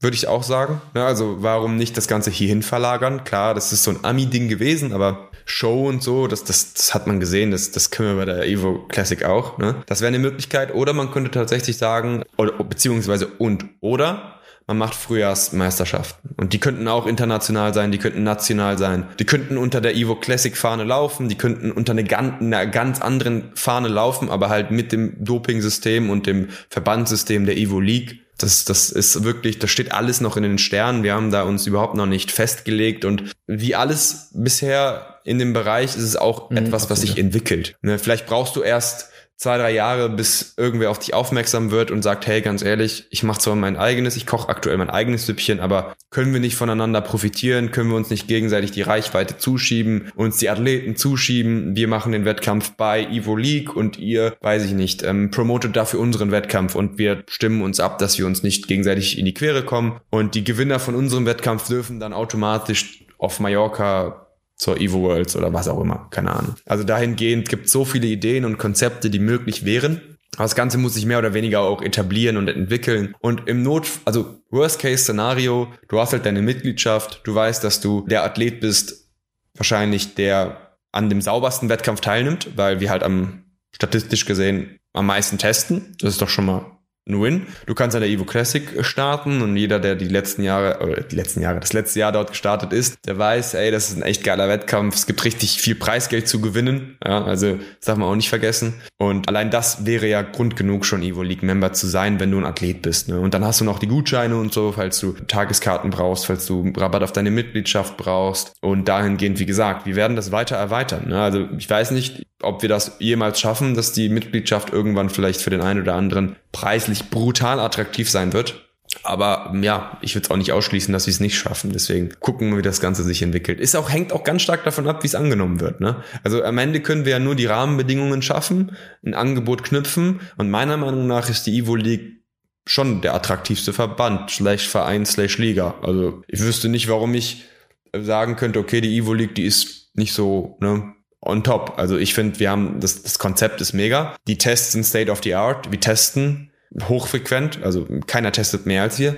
würde ich auch sagen. Ja, also warum nicht das Ganze hierhin verlagern? Klar, das ist so ein Ami-Ding gewesen, aber Show und so, das, das, das hat man gesehen, das, das können wir bei der Evo Classic auch. Ne? Das wäre eine Möglichkeit. Oder man könnte tatsächlich sagen, oder, beziehungsweise und oder man macht Frühjahrsmeisterschaften. Und die könnten auch international sein, die könnten national sein. Die könnten unter der Evo Classic Fahne laufen, die könnten unter eine ganz, einer ganz anderen Fahne laufen, aber halt mit dem Doping-System und dem Verbandssystem der Evo League. Das, das ist wirklich, das steht alles noch in den Sternen. Wir haben da uns überhaupt noch nicht festgelegt und wie alles bisher in dem Bereich ist es auch mhm, etwas, was sich entwickelt. Ne, vielleicht brauchst du erst zwei, drei Jahre, bis irgendwer auf dich aufmerksam wird und sagt, hey, ganz ehrlich, ich mache zwar mein eigenes, ich koche aktuell mein eigenes Süppchen, aber können wir nicht voneinander profitieren? Können wir uns nicht gegenseitig die Reichweite zuschieben, uns die Athleten zuschieben? Wir machen den Wettkampf bei Evo League und ihr, weiß ich nicht, ähm, promotet dafür unseren Wettkampf und wir stimmen uns ab, dass wir uns nicht gegenseitig in die Quere kommen und die Gewinner von unserem Wettkampf dürfen dann automatisch auf Mallorca zur Evo Worlds oder was auch immer, keine Ahnung. Also dahingehend gibt es so viele Ideen und Konzepte, die möglich wären. Aber das Ganze muss sich mehr oder weniger auch etablieren und entwickeln. Und im Not, also Worst-Case-Szenario, du hast halt deine Mitgliedschaft, du weißt, dass du der Athlet bist, wahrscheinlich der an dem saubersten Wettkampf teilnimmt, weil wir halt am statistisch gesehen am meisten testen. Das ist doch schon mal ein Win. Du kannst an der Evo Classic starten und jeder, der die letzten Jahre, oder die letzten Jahre, das letzte Jahr dort gestartet ist, der weiß, ey, das ist ein echt geiler Wettkampf. Es gibt richtig viel Preisgeld zu gewinnen. Ja, also, das darf man auch nicht vergessen. Und allein das wäre ja Grund genug, schon Evo League Member zu sein, wenn du ein Athlet bist. Ne? Und dann hast du noch die Gutscheine und so, falls du Tageskarten brauchst, falls du Rabatt auf deine Mitgliedschaft brauchst. Und dahingehend, wie gesagt, wir werden das weiter erweitern. Ne? Also, ich weiß nicht, ob wir das jemals schaffen, dass die Mitgliedschaft irgendwann vielleicht für den einen oder anderen preislich brutal attraktiv sein wird. Aber ja, ich würde es auch nicht ausschließen, dass wir es nicht schaffen. Deswegen gucken wir, wie das Ganze sich entwickelt. Ist auch, hängt auch ganz stark davon ab, wie es angenommen wird. Ne? Also am Ende können wir ja nur die Rahmenbedingungen schaffen, ein Angebot knüpfen. Und meiner Meinung nach ist die Evo League schon der attraktivste Verband, slash Verein, slash Liga. Also ich wüsste nicht, warum ich sagen könnte, okay, die Evo League, die ist nicht so, ne, on top. Also ich finde, wir haben, das, das Konzept ist mega. Die Tests sind State of the Art. Wir testen hochfrequent, also keiner testet mehr als wir.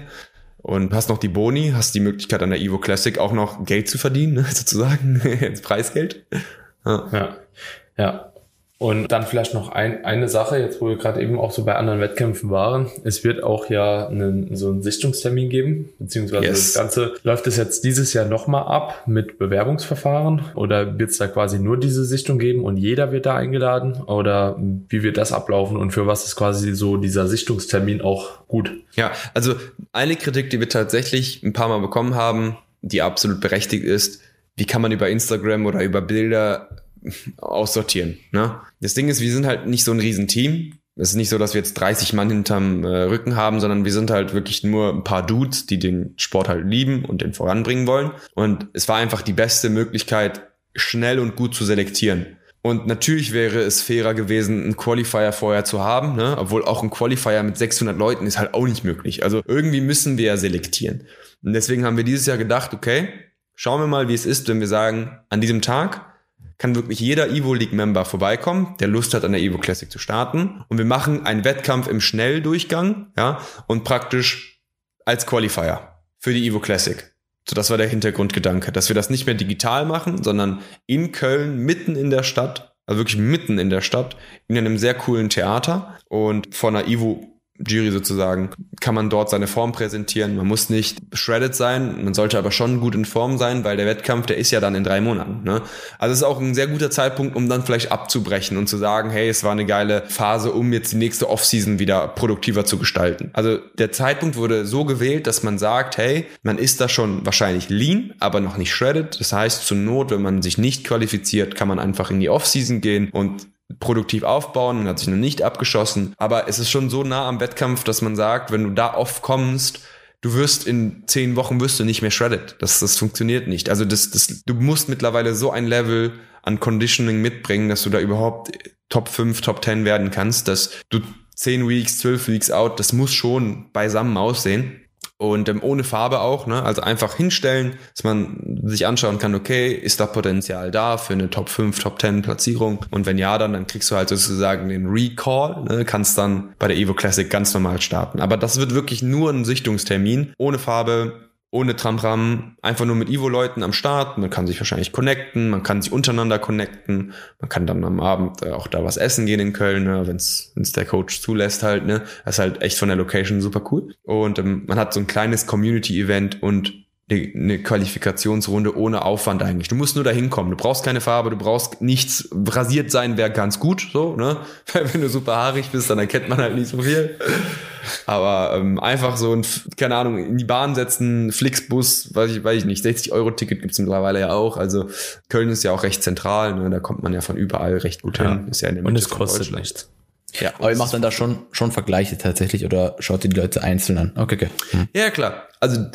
Und hast noch die Boni, hast die Möglichkeit an der Evo Classic auch noch Geld zu verdienen, [laughs] sozusagen, ins Preisgeld. Ja. ja. ja. Und dann vielleicht noch ein, eine Sache, jetzt wo wir gerade eben auch so bei anderen Wettkämpfen waren. Es wird auch ja einen, so einen Sichtungstermin geben, beziehungsweise yes. das Ganze läuft es jetzt dieses Jahr nochmal ab mit Bewerbungsverfahren oder wird es da quasi nur diese Sichtung geben und jeder wird da eingeladen oder wie wird das ablaufen und für was ist quasi so dieser Sichtungstermin auch gut? Ja, also eine Kritik, die wir tatsächlich ein paar Mal bekommen haben, die absolut berechtigt ist, wie kann man über Instagram oder über Bilder aussortieren. Ne? Das Ding ist, wir sind halt nicht so ein Riesenteam. Es ist nicht so, dass wir jetzt 30 Mann hinterm äh, Rücken haben, sondern wir sind halt wirklich nur ein paar Dudes, die den Sport halt lieben und den voranbringen wollen. Und es war einfach die beste Möglichkeit, schnell und gut zu selektieren. Und natürlich wäre es fairer gewesen, einen Qualifier vorher zu haben, ne? obwohl auch ein Qualifier mit 600 Leuten ist halt auch nicht möglich. Also irgendwie müssen wir ja selektieren. Und deswegen haben wir dieses Jahr gedacht, okay, schauen wir mal, wie es ist, wenn wir sagen, an diesem Tag kann wirklich jeder Evo League Member vorbeikommen, der Lust hat, an der Evo Classic zu starten. Und wir machen einen Wettkampf im Schnelldurchgang, ja, und praktisch als Qualifier für die Evo Classic. So, das war der Hintergrundgedanke, dass wir das nicht mehr digital machen, sondern in Köln, mitten in der Stadt, also wirklich mitten in der Stadt, in einem sehr coolen Theater und von einer Evo Jury sozusagen, kann man dort seine Form präsentieren. Man muss nicht shredded sein, man sollte aber schon gut in Form sein, weil der Wettkampf, der ist ja dann in drei Monaten. Ne? Also es ist auch ein sehr guter Zeitpunkt, um dann vielleicht abzubrechen und zu sagen, hey, es war eine geile Phase, um jetzt die nächste Offseason wieder produktiver zu gestalten. Also der Zeitpunkt wurde so gewählt, dass man sagt, hey, man ist da schon wahrscheinlich lean, aber noch nicht shredded. Das heißt, zur Not, wenn man sich nicht qualifiziert, kann man einfach in die Offseason gehen und produktiv aufbauen und hat sich noch nicht abgeschossen. Aber es ist schon so nah am Wettkampf, dass man sagt, wenn du da oft kommst, du wirst in zehn Wochen wirst du nicht mehr shredded. Das, das funktioniert nicht. Also das, das, du musst mittlerweile so ein Level an Conditioning mitbringen, dass du da überhaupt Top 5, Top 10 werden kannst, dass du 10 Weeks, 12 Weeks out, das muss schon beisammen aussehen und ähm, ohne Farbe auch, ne? Also einfach hinstellen, dass man sich anschauen kann, okay, ist da Potenzial da für eine Top 5, Top 10 Platzierung? Und wenn ja, dann, dann kriegst du halt sozusagen den Recall, ne? kannst dann bei der Evo Classic ganz normal starten. Aber das wird wirklich nur ein Sichtungstermin, ohne Farbe, ohne Tramram, einfach nur mit Ivo-Leuten am Start. Man kann sich wahrscheinlich connecten, man kann sich untereinander connecten, man kann dann am Abend äh, auch da was essen gehen in Köln, ne, wenn es der Coach zulässt halt. Ne, das ist halt echt von der Location super cool. Und ähm, man hat so ein kleines Community-Event und eine Qualifikationsrunde ohne Aufwand eigentlich. Du musst nur dahin kommen. Du brauchst keine Farbe, du brauchst nichts. Rasiert sein wäre ganz gut, so, ne? [laughs] Weil wenn du super haarig bist, dann erkennt man halt nicht so viel. Aber ähm, einfach so ein, keine Ahnung, in die Bahn setzen, Flixbus, weiß ich, weiß ich nicht, 60 Euro Ticket gibt's mittlerweile ja auch. Also Köln ist ja auch recht zentral, ne? Da kommt man ja von überall recht gut ja. hin. Ist ja in der Mitte Und es kostet nichts. Ja, aber ihr macht dann da schon, schon Vergleiche tatsächlich oder schaut ihr die Leute einzeln an? Okay, okay. Hm. Ja, klar. Also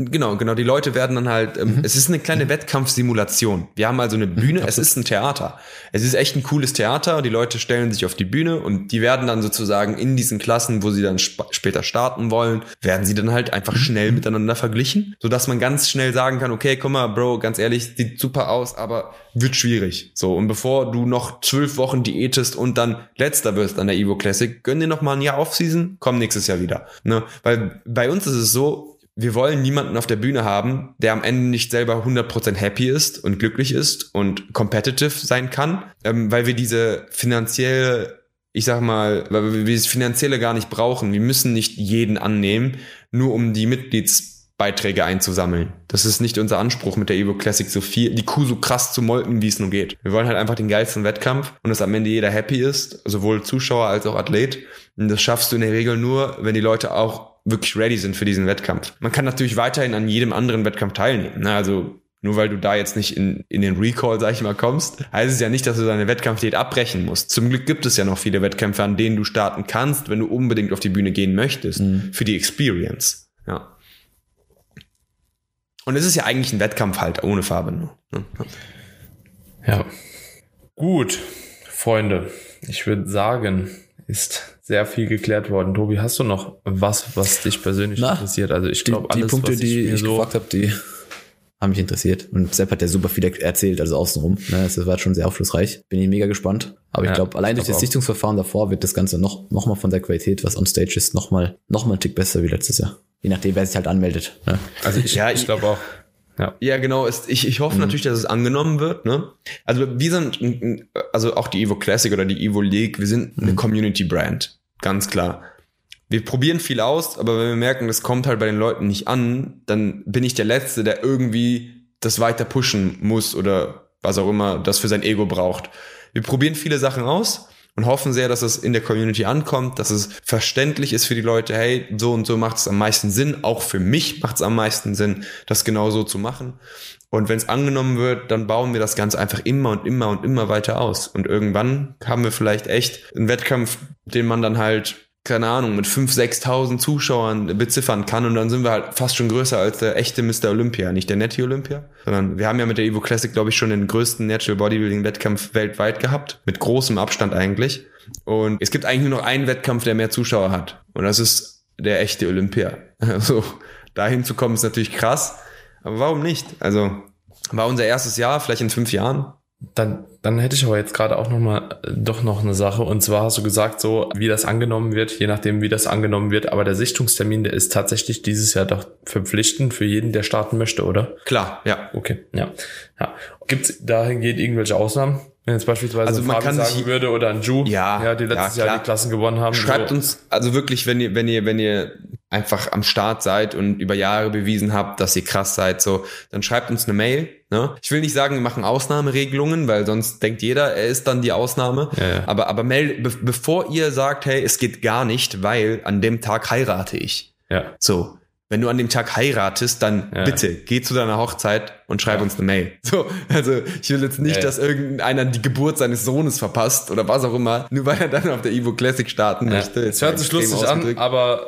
Genau, genau. Die Leute werden dann halt, ähm, mhm. es ist eine kleine Wettkampfsimulation. Wir haben also eine Bühne, es ist ein Theater. Es ist echt ein cooles Theater. Die Leute stellen sich auf die Bühne und die werden dann sozusagen in diesen Klassen, wo sie dann sp später starten wollen, werden sie dann halt einfach mhm. schnell miteinander verglichen, sodass man ganz schnell sagen kann, okay, guck mal, Bro, ganz ehrlich, sieht super aus, aber wird schwierig. So, und bevor du noch zwölf Wochen diätest und dann letzter wirst an der Evo Classic, gönn dir noch mal ein Jahr Offseason, komm nächstes Jahr wieder. Ne? Weil bei uns ist es so, wir wollen niemanden auf der Bühne haben, der am Ende nicht selber 100% happy ist und glücklich ist und competitive sein kann, ähm, weil wir diese finanzielle, ich sag mal, weil wir dieses finanzielle gar nicht brauchen. Wir müssen nicht jeden annehmen, nur um die Mitgliedsbeiträge einzusammeln. Das ist nicht unser Anspruch mit der Evo Classic so viel, die Kuh so krass zu molken, wie es nur geht. Wir wollen halt einfach den geilsten Wettkampf und dass am Ende jeder happy ist, sowohl Zuschauer als auch Athlet. Und das schaffst du in der Regel nur, wenn die Leute auch wirklich ready sind für diesen Wettkampf. Man kann natürlich weiterhin an jedem anderen Wettkampf teilnehmen. Ne? Also nur weil du da jetzt nicht in, in den Recall, sag ich mal, kommst, heißt es ja nicht, dass du deine Wettkampfdiät abbrechen musst. Zum Glück gibt es ja noch viele Wettkämpfe, an denen du starten kannst, wenn du unbedingt auf die Bühne gehen möchtest, mhm. für die Experience. Ja. Und es ist ja eigentlich ein Wettkampf halt, ohne Farbe nur. Ne? Ja. Gut, Freunde, ich würde sagen, ist sehr viel geklärt worden. Tobi, hast du noch was, was dich persönlich Na, interessiert? Also ich glaube, die, die Punkte, ich die ich so gefragt habe, die haben mich interessiert. Und Sepp hat ja super viel erzählt, also außenrum. Ne, das war schon sehr aufschlussreich. Bin ich mega gespannt. Aber ich ja, glaube, allein durch das Sichtungsverfahren davor wird das Ganze noch, noch mal von der Qualität, was on stage ist, noch mal, noch mal ein Tick besser wie letztes Jahr. Je nachdem, wer sich halt anmeldet. Ne? Also ich, ja, ich glaube auch. Ja, ja genau. Ist, ich, ich hoffe mhm. natürlich, dass es angenommen wird. Ne? Also wir sind, also auch die Evo Classic oder die Evo League, wir sind eine mhm. Community-Brand. Ganz klar. Wir probieren viel aus, aber wenn wir merken, das kommt halt bei den Leuten nicht an, dann bin ich der Letzte, der irgendwie das weiter pushen muss oder was auch immer das für sein Ego braucht. Wir probieren viele Sachen aus und hoffen sehr, dass es in der Community ankommt, dass es verständlich ist für die Leute, hey, so und so macht es am meisten Sinn, auch für mich macht es am meisten Sinn, das genau so zu machen. Und wenn es angenommen wird, dann bauen wir das Ganze einfach immer und immer und immer weiter aus. Und irgendwann haben wir vielleicht echt einen Wettkampf, den man dann halt keine Ahnung, mit 5.000, 6.000 Zuschauern beziffern kann und dann sind wir halt fast schon größer als der echte Mr. Olympia, nicht der Netty Olympia, sondern wir haben ja mit der Evo Classic, glaube ich, schon den größten Natural Bodybuilding Wettkampf weltweit gehabt, mit großem Abstand eigentlich. Und es gibt eigentlich nur noch einen Wettkampf, der mehr Zuschauer hat und das ist der echte Olympia. [laughs] Also dahin zu kommen ist natürlich krass, aber warum nicht? Also war unser erstes Jahr, vielleicht in fünf Jahren, dann, dann hätte ich aber jetzt gerade auch noch mal äh, doch noch eine Sache. Und zwar hast du gesagt, so wie das angenommen wird, je nachdem wie das angenommen wird. Aber der Sichtungstermin, der ist tatsächlich dieses Jahr doch verpflichtend für jeden, der starten möchte, oder? Klar, ja. Okay, ja. ja. Gibt es dahingehend irgendwelche Ausnahmen? Wenn jetzt beispielsweise also man kann sagen sich, würde oder ein Ju, ja, ja, die letztes ja, Jahr die Klassen gewonnen haben. Schreibt so. uns, also wirklich, wenn ihr, wenn ihr, wenn ihr einfach am Start seid und über Jahre bewiesen habt, dass ihr krass seid, so, dann schreibt uns eine Mail. Ne? Ich will nicht sagen, wir machen Ausnahmeregelungen, weil sonst denkt jeder, er ist dann die Ausnahme. Ja, ja. Aber, aber mail, be bevor ihr sagt, hey, es geht gar nicht, weil an dem Tag heirate ich. Ja. So, wenn du an dem Tag heiratest, dann ja. bitte geh zu deiner Hochzeit und schreib ja. uns eine Mail. So, also ich will jetzt nicht, ja. dass irgendeiner die Geburt seines Sohnes verpasst oder was auch immer, nur weil er dann auf der Evo Classic starten möchte. Es hört sich lustig an, aber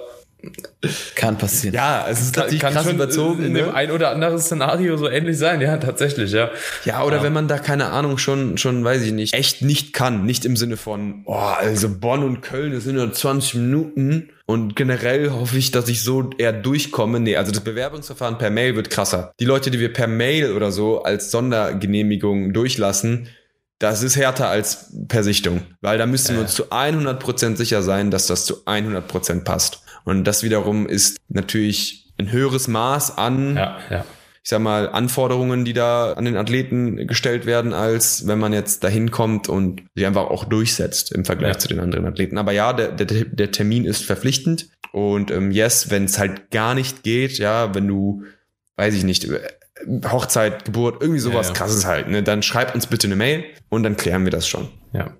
kann passieren. Ja, es ist natürlich kann, kann krass überzogen. In ne? dem ein oder anderen Szenario so ähnlich sein, ja, tatsächlich, ja. Ja, oder ja. wenn man da, keine Ahnung, schon, schon, weiß ich nicht, echt nicht kann. Nicht im Sinne von, oh, also Bonn und Köln, das sind nur 20 Minuten. Und generell hoffe ich, dass ich so eher durchkomme. Nee, also das Bewerbungsverfahren per Mail wird krasser. Die Leute, die wir per Mail oder so als Sondergenehmigung durchlassen, das ist härter als per Sichtung. Weil da müssen ja. wir uns zu 100% sicher sein, dass das zu 100% passt. Und das wiederum ist natürlich ein höheres Maß an, ja, ja. ich sag mal, Anforderungen, die da an den Athleten gestellt werden, als wenn man jetzt dahin kommt und sie einfach auch durchsetzt im Vergleich ja. zu den anderen Athleten. Aber ja, der, der, der Termin ist verpflichtend. Und ähm, yes, wenn es halt gar nicht geht, ja, wenn du, weiß ich nicht, Hochzeit, Geburt, irgendwie sowas ja, ja. krasses halt, ne, dann schreib uns bitte eine Mail und dann klären wir das schon. Ja.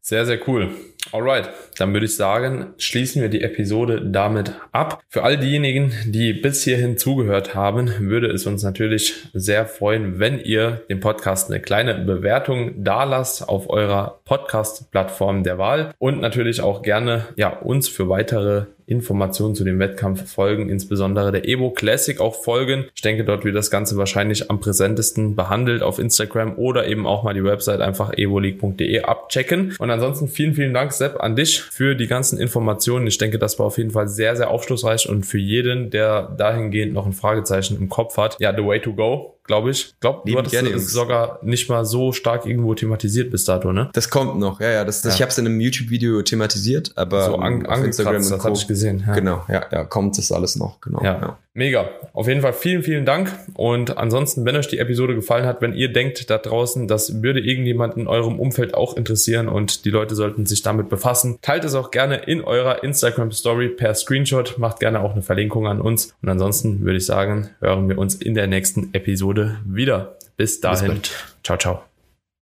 Sehr, sehr cool. Alright, dann würde ich sagen, schließen wir die Episode damit ab. Für all diejenigen, die bis hierhin zugehört haben, würde es uns natürlich sehr freuen, wenn ihr dem Podcast eine kleine Bewertung dalasst auf eurer Podcast-Plattform der Wahl und natürlich auch gerne ja uns für weitere Informationen zu dem Wettkampf folgen, insbesondere der Evo Classic auch folgen. Ich denke, dort wird das Ganze wahrscheinlich am präsentesten behandelt auf Instagram oder eben auch mal die Website einfach evoleague.de abchecken. Und ansonsten vielen, vielen Dank, Sepp, an dich für die ganzen Informationen. Ich denke, das war auf jeden Fall sehr, sehr aufschlussreich und für jeden, der dahingehend noch ein Fragezeichen im Kopf hat, ja, the way to go glaube ich. Glaub, du hattest es sogar nicht mal so stark irgendwo thematisiert bis dato, ne? Das kommt noch, ja, ja. Das, ja. Ich habe es in einem YouTube-Video thematisiert, aber so an, auf Instagram das hatte ich gesehen. Ja. Genau, ja, ja, kommt das alles noch, genau. Ja. ja. Mega. Auf jeden Fall vielen, vielen Dank. Und ansonsten, wenn euch die Episode gefallen hat, wenn ihr denkt da draußen, das würde irgendjemand in eurem Umfeld auch interessieren und die Leute sollten sich damit befassen, teilt es auch gerne in eurer Instagram Story per Screenshot, macht gerne auch eine Verlinkung an uns. Und ansonsten würde ich sagen, hören wir uns in der nächsten Episode wieder. Bis dahin. Bis ciao, ciao.